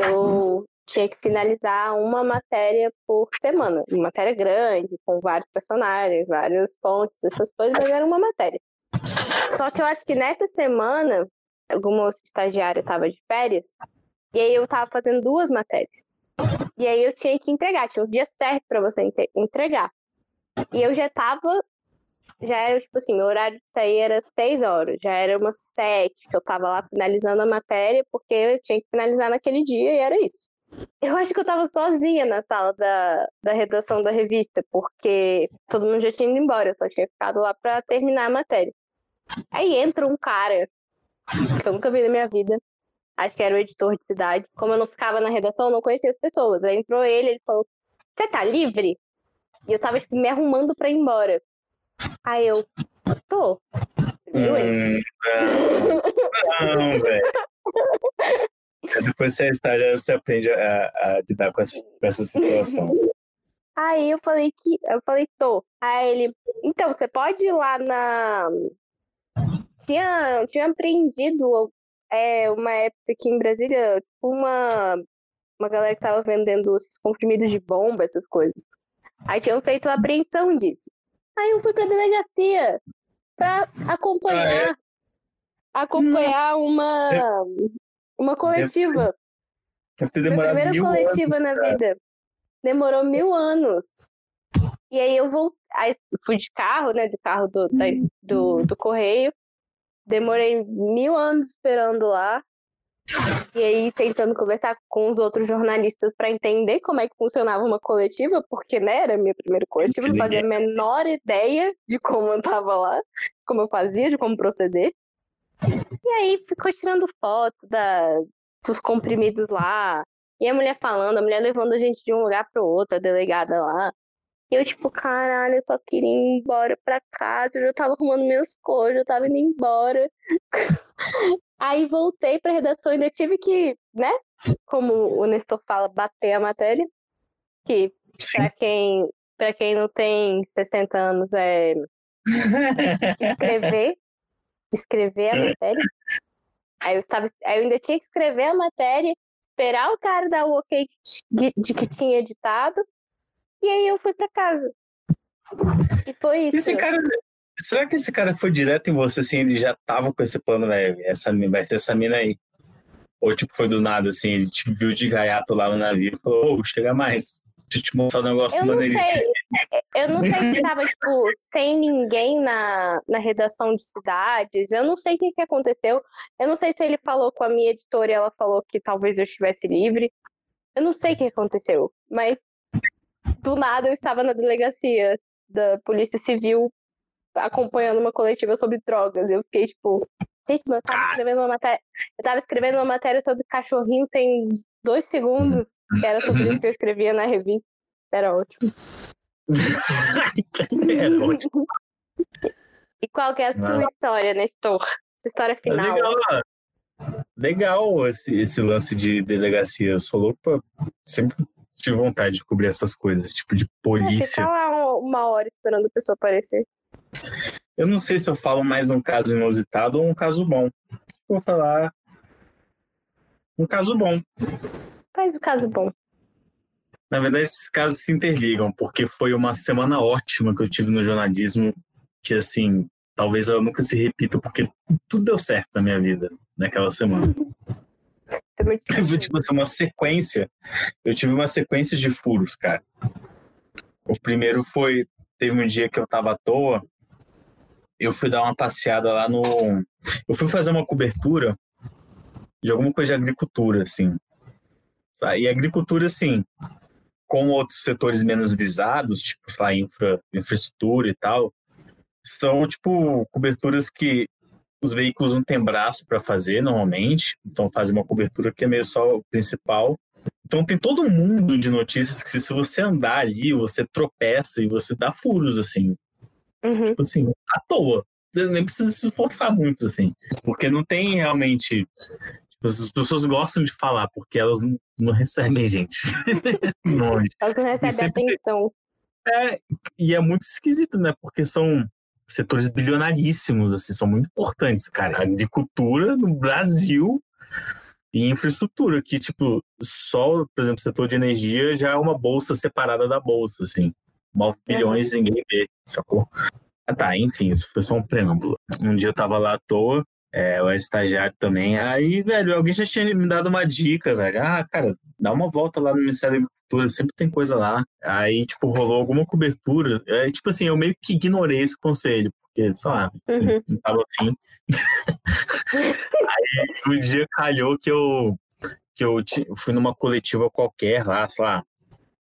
Eu tinha que finalizar uma matéria por semana, uma matéria grande, com vários personagens, vários pontos, essas coisas, mas era uma matéria. Só que eu acho que nessa semana, algum estagiário estava de férias, e aí eu estava fazendo duas matérias. E aí eu tinha que entregar, tinha um dia certo para você entregar. E eu já estava já era, tipo assim, meu horário de sair era seis horas, já era umas sete que eu tava lá finalizando a matéria, porque eu tinha que finalizar naquele dia e era isso. Eu acho que eu tava sozinha na sala da, da redação da revista, porque todo mundo já tinha ido embora, eu só tinha ficado lá pra terminar a matéria. Aí entra um cara que eu nunca vi na minha vida, acho que era o editor de cidade. Como eu não ficava na redação, eu não conhecia as pessoas. Aí entrou ele, ele falou: Você tá livre? E eu tava, tipo, me arrumando pra ir embora. Aí eu, tô. Hum, não, não velho. Depois você é estagiário, você aprende a, a lidar com essa, com essa situação. Aí eu falei que eu falei, tô. Aí ele, então, você pode ir lá na. Tinha, tinha apreendido é, uma época aqui em Brasília, uma, uma galera que tava vendendo esses comprimidos de bomba, essas coisas. Aí tinham feito uma apreensão disso. Aí eu fui pra delegacia pra acompanhar. Ah, é? Acompanhar uma, uma coletiva. Deve ter demorado Minha primeira coletiva anos, na cara. vida. Demorou mil anos. E aí eu vou, aí fui de carro, né? De carro do, da- do, do correio. Demorei mil anos esperando lá. E aí tentando conversar com os outros jornalistas para entender como é que funcionava uma coletiva, porque né, era minha primeira coletiva, não fazia a menor ideia de como eu tava lá, como eu fazia, de como proceder. E aí ficou tirando foto da, dos comprimidos lá. E a mulher falando, a mulher levando a gente de um lugar pro outro, a delegada lá. E eu, tipo, caralho, eu só queria ir embora pra casa. Eu já tava arrumando minhas coisas, eu tava indo embora. Aí voltei pra redação e ainda tive que, né? Como o Nestor fala, bater a matéria. Que pra quem, pra quem não tem 60 anos é escrever. escrever a matéria. Aí eu, estava, aí eu ainda tinha que escrever a matéria, esperar o cara dar o ok de, de que tinha editado, e aí eu fui pra casa. E foi isso. Esse cara, será que esse cara foi direto em você, assim, ele já tava com esse plano, velho, essa, vai ser essa mina aí? Ou, tipo, foi do nada, assim, ele te viu de gaiato lá no navio e falou, ô, chega mais, deixa eu te mostrar um negócio Eu não sei. Eu não sei se tava, tipo, sem ninguém na, na redação de cidades. Eu não sei o que, que aconteceu. Eu não sei se ele falou com a minha editora e ela falou que talvez eu estivesse livre. Eu não sei o que aconteceu. Mas do nada eu estava na delegacia da Polícia Civil acompanhando uma coletiva sobre drogas. Eu fiquei, tipo, gente, mas eu tava escrevendo uma matéria. Eu tava escrevendo uma matéria sobre cachorrinho tem dois segundos, que era sobre isso que eu escrevia na revista. Era ótimo. Era ótimo. E qual que é a sua Nossa. história, Nestor? Sua história É final. legal, legal esse, esse lance de delegacia. Eu sou louco pra... Sempre tive vontade de cobrir essas coisas, tipo de É, polícia. ficar lá um- uma hora esperando a pessoa aparecer. Eu não sei se eu falo mais um caso inusitado ou um caso bom. Vou falar um caso bom. Faz o caso bom. Na verdade, esses casos se interligam, porque foi uma semana ótima que eu tive no jornalismo, que assim, talvez ela nunca se repita, porque tudo deu certo na minha vida naquela semana. Também Foi tipo assim, uma sequência. Eu tive uma sequência de furos, cara. O primeiro foi. Teve um dia que eu tava à toa. Eu fui dar uma passeada lá no. Eu fui fazer uma cobertura de alguma coisa de agricultura, assim. Tá? E agricultura, assim, como outros setores menos visados, tipo, sei lá, infra, infraestrutura e tal, são, tipo, coberturas que os veículos não têm braço para fazer normalmente, então fazem uma cobertura que é meio só o principal. Então tem todo um mundo de notícias que se você andar ali, você tropeça e você dá furos, assim, Uhum. tipo assim, à toa. Nem precisa se esforçar muito, assim, porque não tem realmente. tipo, as pessoas gostam de falar, porque elas não- recebem gente. Elas não recebem atenção. É, e é muito esquisito, né? Porque são setores bilionaríssimos, assim, são muito importantes, cara. Agricultura no Brasil e infraestrutura, que, tipo, só, por exemplo, o setor de energia já é uma bolsa separada da bolsa, assim. 9 bilhões e ninguém vê, sacou? Ah, tá, enfim, isso foi só um preâmbulo. Um dia eu tava lá à toa, é, eu era estagiário também, aí, velho, alguém já tinha me dado uma dica, velho. Ah, cara, dá uma volta lá no Ministério da agricultura, sempre tem coisa lá. Aí, tipo, rolou alguma cobertura. É, tipo assim, eu meio que ignorei esse conselho, porque, sei lá, Uhum. não tava afim. Um dia calhou que eu, que eu fui numa coletiva qualquer lá, sei lá,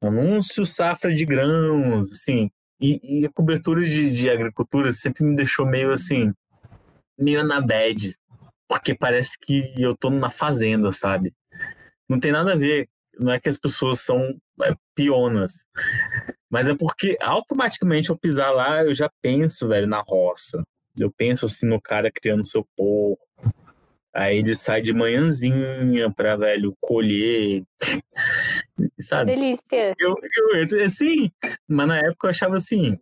anúncio safra de grãos, assim. E, e a cobertura de, de agricultura sempre me deixou meio assim, meio na bad. Porque parece que eu tô na fazenda, sabe? Não tem nada a ver. Não é que as pessoas são é, pionas. Mas é porque automaticamente ao pisar lá, eu já penso, velho, na roça. Eu penso assim no cara criando seu porco. Aí ele sai de manhãzinha pra, velho, colher. Sabe? Delícia. Eu, eu, assim, mas na época eu achava assim,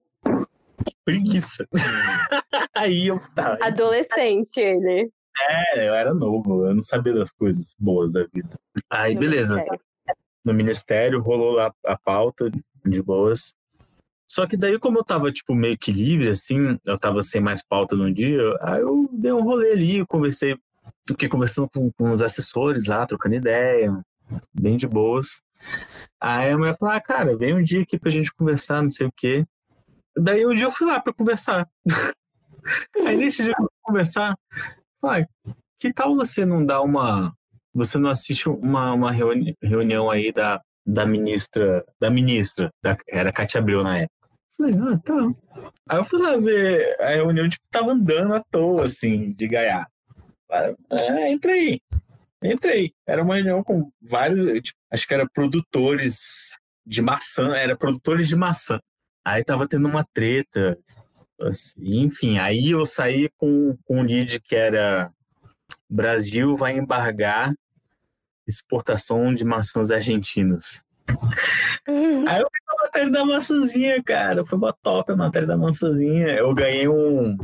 preguiça. Aí eu tava, Adolescente ele. é, eu era novo, eu não sabia das coisas boas da vida. Aí, No beleza, ministério. no ministério rolou lá a pauta de boas. Só que daí, como eu tava, tipo, meio que livre, assim, eu tava sem mais pauta no dia, aí eu dei um rolê ali, eu conversei, fiquei conversando com, com os assessores lá, trocando ideia, bem de boas. Aí a mulher falou, ah, cara, vem um dia aqui pra gente conversar, não sei o quê. Daí um dia eu fui lá pra conversar. Aí nesse dia que eu fui conversar, falei, que tal você não dar uma... Você não assiste uma, uma reuni- reunião aí da, da ministra, da ministra, da, era Cátia Abreu na época. Falei, ah, tá. Aí eu fui lá ver a reunião, tipo, tava andando à toa, assim, de gaiato. É, entrei. Entrei. Era uma reunião com vários, tipo, acho que era produtores de maçã, era produtores de maçã. Aí tava tendo uma treta, assim, enfim, aí eu saí com, com um lead que era Brasil vai embargar exportação de maçãs argentinas. Aí eu fiz a matéria da maçãzinha, cara. Foi uma top a matéria da maçãzinha. Eu ganhei um,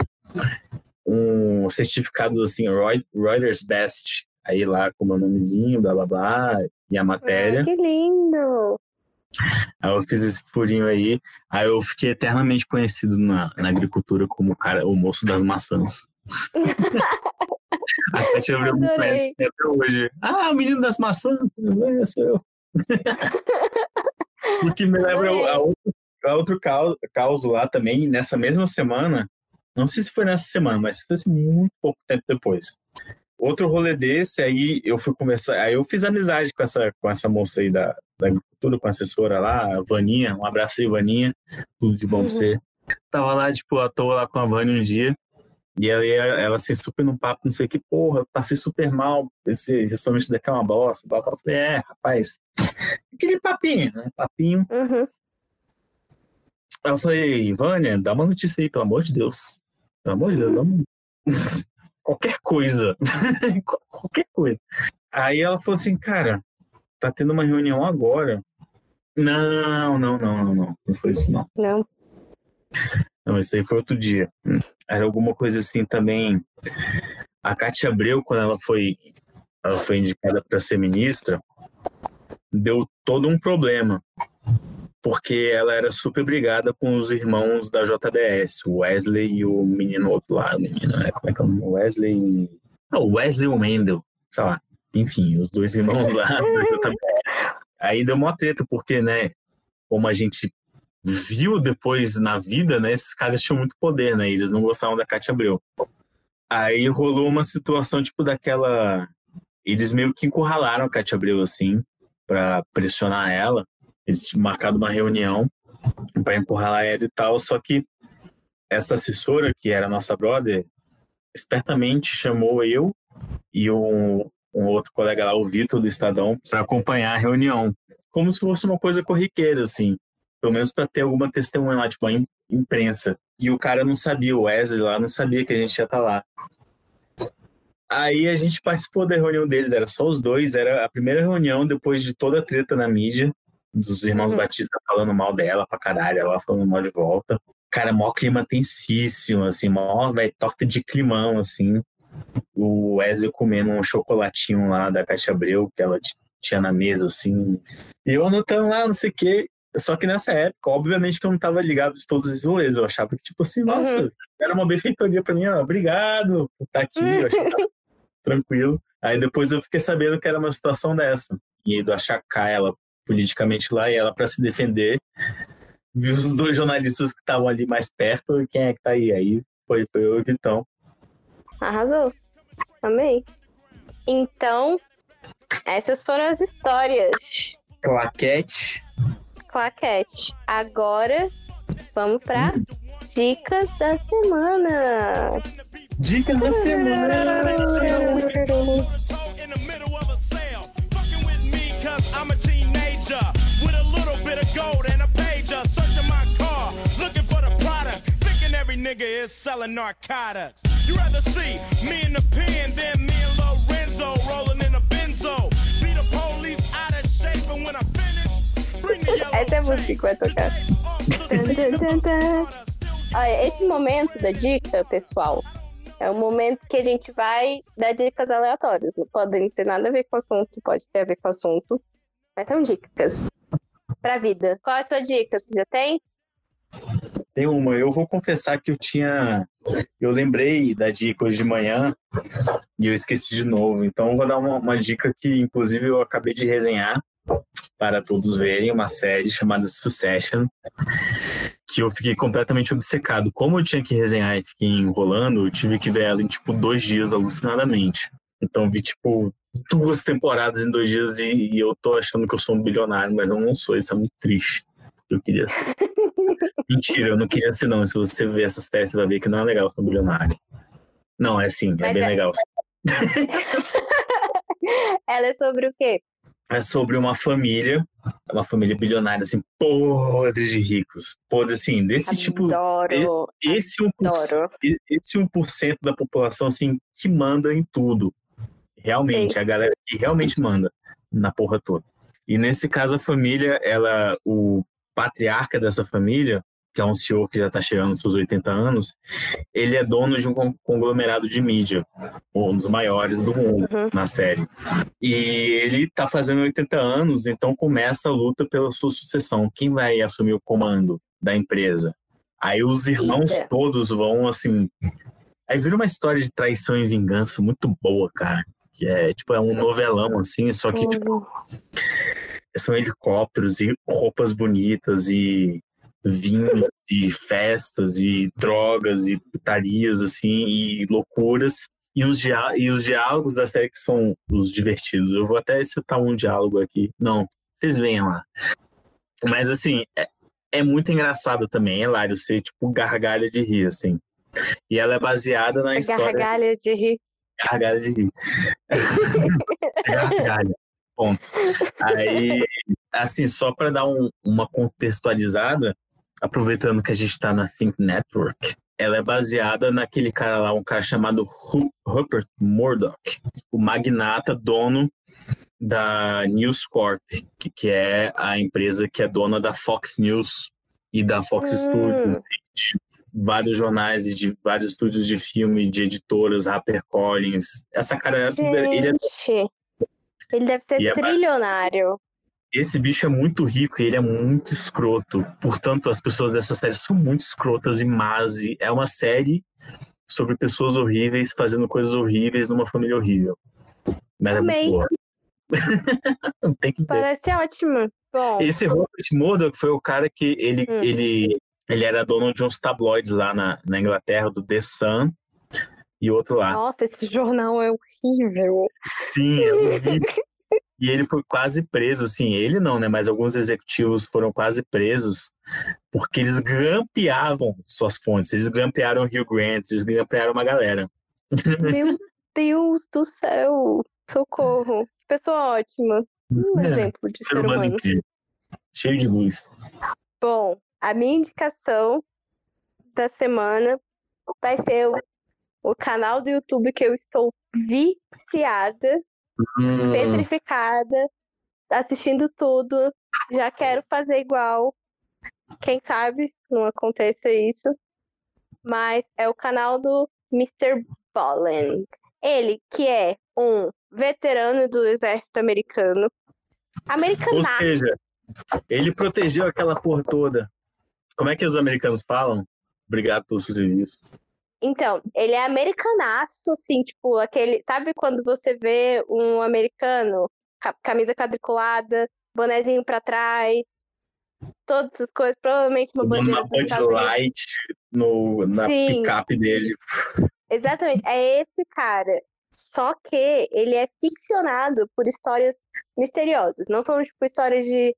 um certificado assim, Reut- Reuters Best. Aí lá com o meu nomezinho, blá blá blá, e a matéria. Ah, que lindo. Aí eu fiz esse furinho aí. Aí eu fiquei eternamente conhecido na, na agricultura como o cara, o moço das maçãs. a Abreu me Adorei. conhece até hoje. Ah, o menino das maçãs, é, sou eu. o que me lembra a outro, a outro caos, caos lá também, nessa mesma semana. Não sei se foi nessa semana, mas foi assim, muito pouco tempo depois. Outro rolê desse, aí eu fui conversar, aí eu fiz amizade com essa, com essa moça aí da, da agricultura, com a assessora lá, a Vaninha, um abraço aí, Vaninha, tudo de bom Uhum. pra você. Tava lá, tipo, à toa lá com a Vânia um dia, e ela, ela assim, super num papo, não sei o que, porra, passei super mal, esse restaurante daqui é uma bosta, blá, blá. É, rapaz, aquele papinho, né, papinho. Uhum. Eu falei, Vânia, dá uma notícia aí, pelo amor de Deus. Pelo amor de Deus, dá uma... Qualquer coisa. Qual- Qualquer coisa. Aí ela falou assim, cara, tá tendo uma reunião agora. Não, não, não, não, não. Não foi isso, não. Não. Não, isso aí foi outro dia. Era alguma coisa assim também. A Cátia Abreu, quando ela foi, ela foi indicada para ser ministra, deu todo um problema. Porque ela era super brigada com os irmãos da JBS, o Wesley e o menino outro lá. O menino, né? Como é que é o nome? Wesley. e- Não, o Wesley e o Mendel, sei lá. Enfim, os dois irmãos lá da JBS. Aí deu uma treta, porque, né, como a gente viu depois na vida, né? Esses caras tinham muito poder, né? Eles não gostavam da Cátia Abreu. Aí rolou uma situação tipo daquela. Eles meio que encurralaram a Cátia Abreu assim, pra pressionar ela. Eles tinham marcado uma reunião pra encurralar ela e tal, só que essa assessora, que era nossa brother, espertamente chamou eu e um, um outro colega lá, o Vitor do Estadão, para acompanhar a reunião. Como se fosse uma coisa corriqueira, assim pelo menos para ter alguma testemunha lá, tipo, a im- imprensa. E o cara não sabia, o Wesley lá não sabia que a gente ia estar lá. Aí a gente participou da reunião deles, era só os dois, era a primeira reunião depois de toda a treta na mídia, dos irmãos Uhum. Batista falando mal dela pra caralho, ela falando mal de volta. Cara, maior clima tensíssimo, assim, maior, velho, torta de climão, assim. O Wesley comendo um chocolatinho lá da Caixa Abreu, que ela tinha na mesa, assim. E eu anotando lá, não sei o quê. Só que nessa época, obviamente que eu não tava ligado de todos esses rolês. Eu achava que, tipo assim, nossa, era uma benfeitoria pra mim, ó, obrigado por estar aqui, eu achei que tranquilo. Aí depois eu fiquei sabendo que era uma situação dessa. E do achacar ela politicamente lá, e ela, para se defender, viu os dois jornalistas que estavam ali mais perto, e quem é que tá aí? Aí foi, foi eu e o Vitão. Arrasou. Amei. Então, essas foram as histórias. Claquete. Claquete. Agora, vamos para dicas da semana. Dicas da semana. With a little bit of gold and a pager. Searching my car, looking for the product. Thinking every nigga is selling narcotics. You rather see me in the pen than me and Lorenzo rolling in a benzo. Be the police out of shape, and when I finish, bring the yellow. Essa é a música que vai tocar. Olha, esse momento da dica, pessoal, é um momento que a gente vai dar dicas aleatórias. Não podem ter nada a ver com o assunto, pode ter a ver com o assunto. Mas são dicas pra vida. Qual é a sua dica? Você já tem? Tem uma. Eu vou confessar que eu tinha. Eu lembrei da dica hoje de manhã e eu esqueci de novo. Então vou dar uma, uma dica que, inclusive, eu acabei de resenhar para todos verem uma série chamada Succession, que eu fiquei completamente obcecado. Como eu tinha que resenhar e fiquei enrolando, eu tive que ver ela em tipo dois dias alucinadamente. Então vi tipo duas temporadas em dois dias e, e, eu tô achando que eu sou um bilionário, mas eu não sou, isso é muito triste. Eu queria ser. Mentira, eu não queria ser, não. Se você ver essas série, você vai ver que não é legal ser um bilionário. Não, é sim, é mas bem é... legal. Ela é sobre o quê? É sobre uma família, uma família bilionária, assim, podre de ricos. Podre, assim, desse tipo, adoro, tipo. Esse 1%, adoro. esse 1% da população, assim, que manda em tudo. Realmente, Sim. a galera que realmente manda na porra toda. E nesse caso, a família, ela, o patriarca dessa família, que é um senhor que já está chegando aos seus 80 anos, ele é dono de um conglomerado de mídia, um dos maiores do mundo uhum. na série. E ele está fazendo 80 anos, então começa a luta pela sua sucessão. Quem vai assumir o comando da empresa? Aí os irmãos Eita. todos vão assim. Aí vira uma história de traição e vingança muito boa, cara que é tipo é um novelão assim, só que tipo são helicópteros e roupas bonitas e vinhos e festas e drogas e putarias assim e loucuras e os, e os diálogos da série que são os divertidos. Eu vou até citar um diálogo aqui. Não, vocês venham lá. Mas assim, é, é muito engraçado também, é Lário, ser tipo gargalha de rir, assim. E ela é baseada na história. Gargalha de rir. Gargalha de rir. Gargalha. Ponto. Aí, assim, só para dar um, uma contextualizada, aproveitando que a gente está na Think Network, ela é baseada naquele cara lá, um cara chamado Rupert Murdoch, o magnata dono da News Corp, que, que é a empresa que é dona da Fox News e da Fox hum. Studios, vários jornais e de vários estúdios de filme, de editoras, HarperCollins. Essa cara é tudo. Ele, é... ele deve ser é trilionário. Esse bicho é muito rico e ele é muito escroto. Portanto, as pessoas dessa série são muito escrotas e más. E é uma série sobre pessoas horríveis fazendo coisas horríveis numa família horrível. Mas Amei. é muito boa. Tem que ver. Parece ótimo. Bom. Esse Robert Murdoch foi o cara que ele, hum. ele ele era dono de uns tabloides lá na, na Inglaterra, do The Sun e outro lá. Nossa, esse jornal é horrível. Sim, é horrível. e ele foi quase preso, assim, ele não, né? Mas alguns executivos foram quase presos porque eles grampeavam suas fontes. Eles grampearam o Rio Grant, eles grampearam uma galera. Meu Deus do céu! Socorro! Pessoa ótima. Um é, exemplo de ser, humano. Cheio de luz. Bom, a minha indicação da semana vai ser o, o canal do YouTube que eu estou viciada, hum. petrificada, assistindo tudo. Já quero fazer igual. Quem sabe não aconteça isso. Mas é o canal do Mr. Bollen. Ele que é um veterano do exército americano. Americanaço. Ou seja, ele protegeu aquela porra toda. Como é que os americanos falam? Obrigado pelo serviço. Então, ele é americanaço, assim, tipo, aquele. Sabe quando você vê um americano, camisa quadriculada, bonezinho pra trás, todas essas coisas, provavelmente uma bandeira uma Light no, na Sim. picape dele. Exatamente, é esse cara. Só que ele é ficcionado por histórias misteriosas. Não são, tipo, histórias de.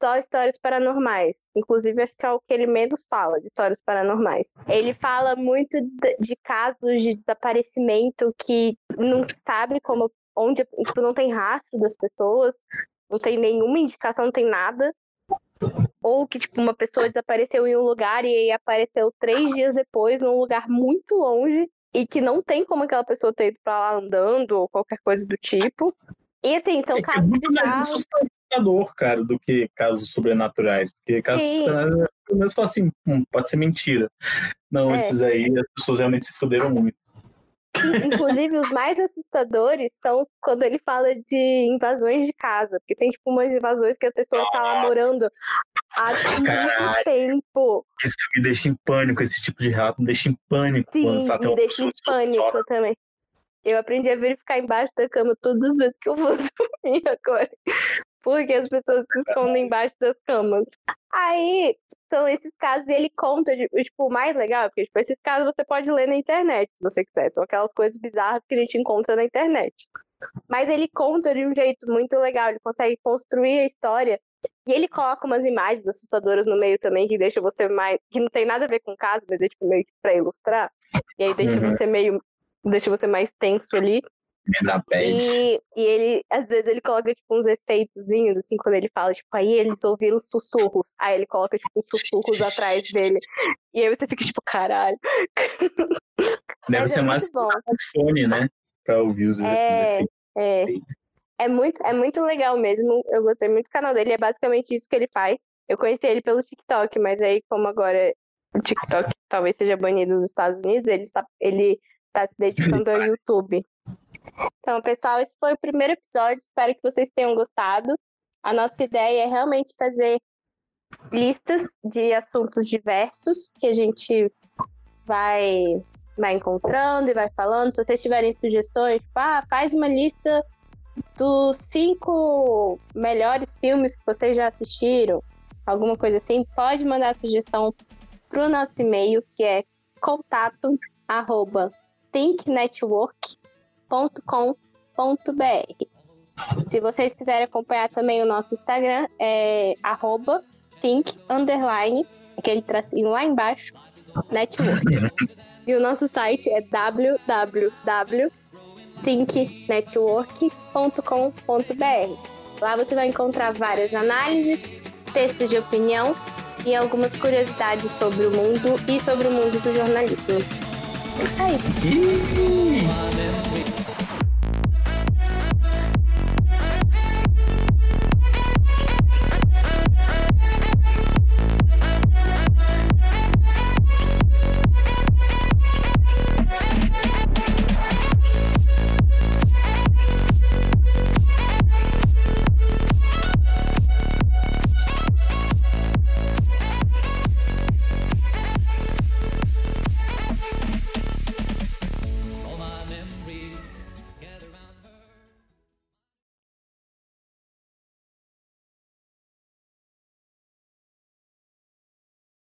Só histórias paranormais. Inclusive, acho que é o que ele menos fala de histórias paranormais. Ele fala muito de, casos de desaparecimento que não sabe como. Onde, tipo, não tem rastro das pessoas, não tem nenhuma indicação, não tem nada. Ou que, tipo, uma pessoa desapareceu em um lugar e aí apareceu três dias depois num lugar muito longe e que não tem como aquela pessoa ter ido pra lá andando ou qualquer coisa do tipo. E assim, são É, que é casos muito mais bizarros. Assustador, cara, do que casos sobrenaturais. Porque casos Sim. sobrenaturais, pelo menos fala assim, hum, pode ser mentira. Não, É. esses aí, as pessoas realmente se fuderam muito. Inclusive, os mais assustadores são quando ele fala de invasões de casa. Porque tem, tipo, umas invasões que a pessoa tá lá morando há muito Caralho. tempo. Isso me deixa em pânico, esse tipo de relato me deixa em pânico. Sim, me uma deixa em que só- pânico também. Eu aprendi a verificar embaixo da cama todas as vezes que eu vou dormir agora. Porque as pessoas se escondem embaixo das camas. Aí, são esses casos e ele conta, tipo, o mais legal, porque tipo, esses casos você pode ler na internet, se você quiser. São aquelas coisas bizarras que a gente encontra na internet. Mas ele conta de um jeito muito legal, ele consegue construir a história. E ele coloca umas imagens assustadoras no meio também, que deixa você mais. que não tem nada a ver com o caso, mas é tipo meio que pra ilustrar. E aí deixa Uhum. você meio. deixa você mais tenso ali. E, e ele, às vezes, ele coloca, tipo, uns efeitozinhos, assim, quando ele fala, tipo, aí eles ouviram sussurros. Aí ele coloca, tipo, uns sussurros atrás dele. E aí você fica, tipo, caralho. Deve Mas ser é mais fone, né? Pra ouvir os, É, efeitos. é. É muito, é muito legal mesmo. Eu gostei muito do canal dele. É basicamente isso que ele faz. Eu conheci ele pelo TikTok, mas aí, como agora o TikTok talvez seja banido nos Estados Unidos, ele está, ele tá se dedicando ao YouTube. Então, pessoal, esse foi o primeiro episódio. Espero que vocês tenham gostado. A nossa ideia é realmente fazer listas de assuntos diversos que a gente vai, vai encontrando e vai falando. Se vocês tiverem sugestões, tipo, ah, faz uma lista dos cinco melhores filmes que vocês já assistiram, alguma coisa assim, pode mandar sugestão para o nosso e-mail, que é contato arroba thinknetwork.com.br. Se vocês quiserem acompanhar também o nosso Instagram, é arroba think, underline, aquele tracinho lá embaixo, network. e o nosso site é www.thinknetwork.com.br. Lá você vai encontrar várias análises, textos de opinião e algumas curiosidades sobre o mundo e sobre o mundo do jornalismo. É isso.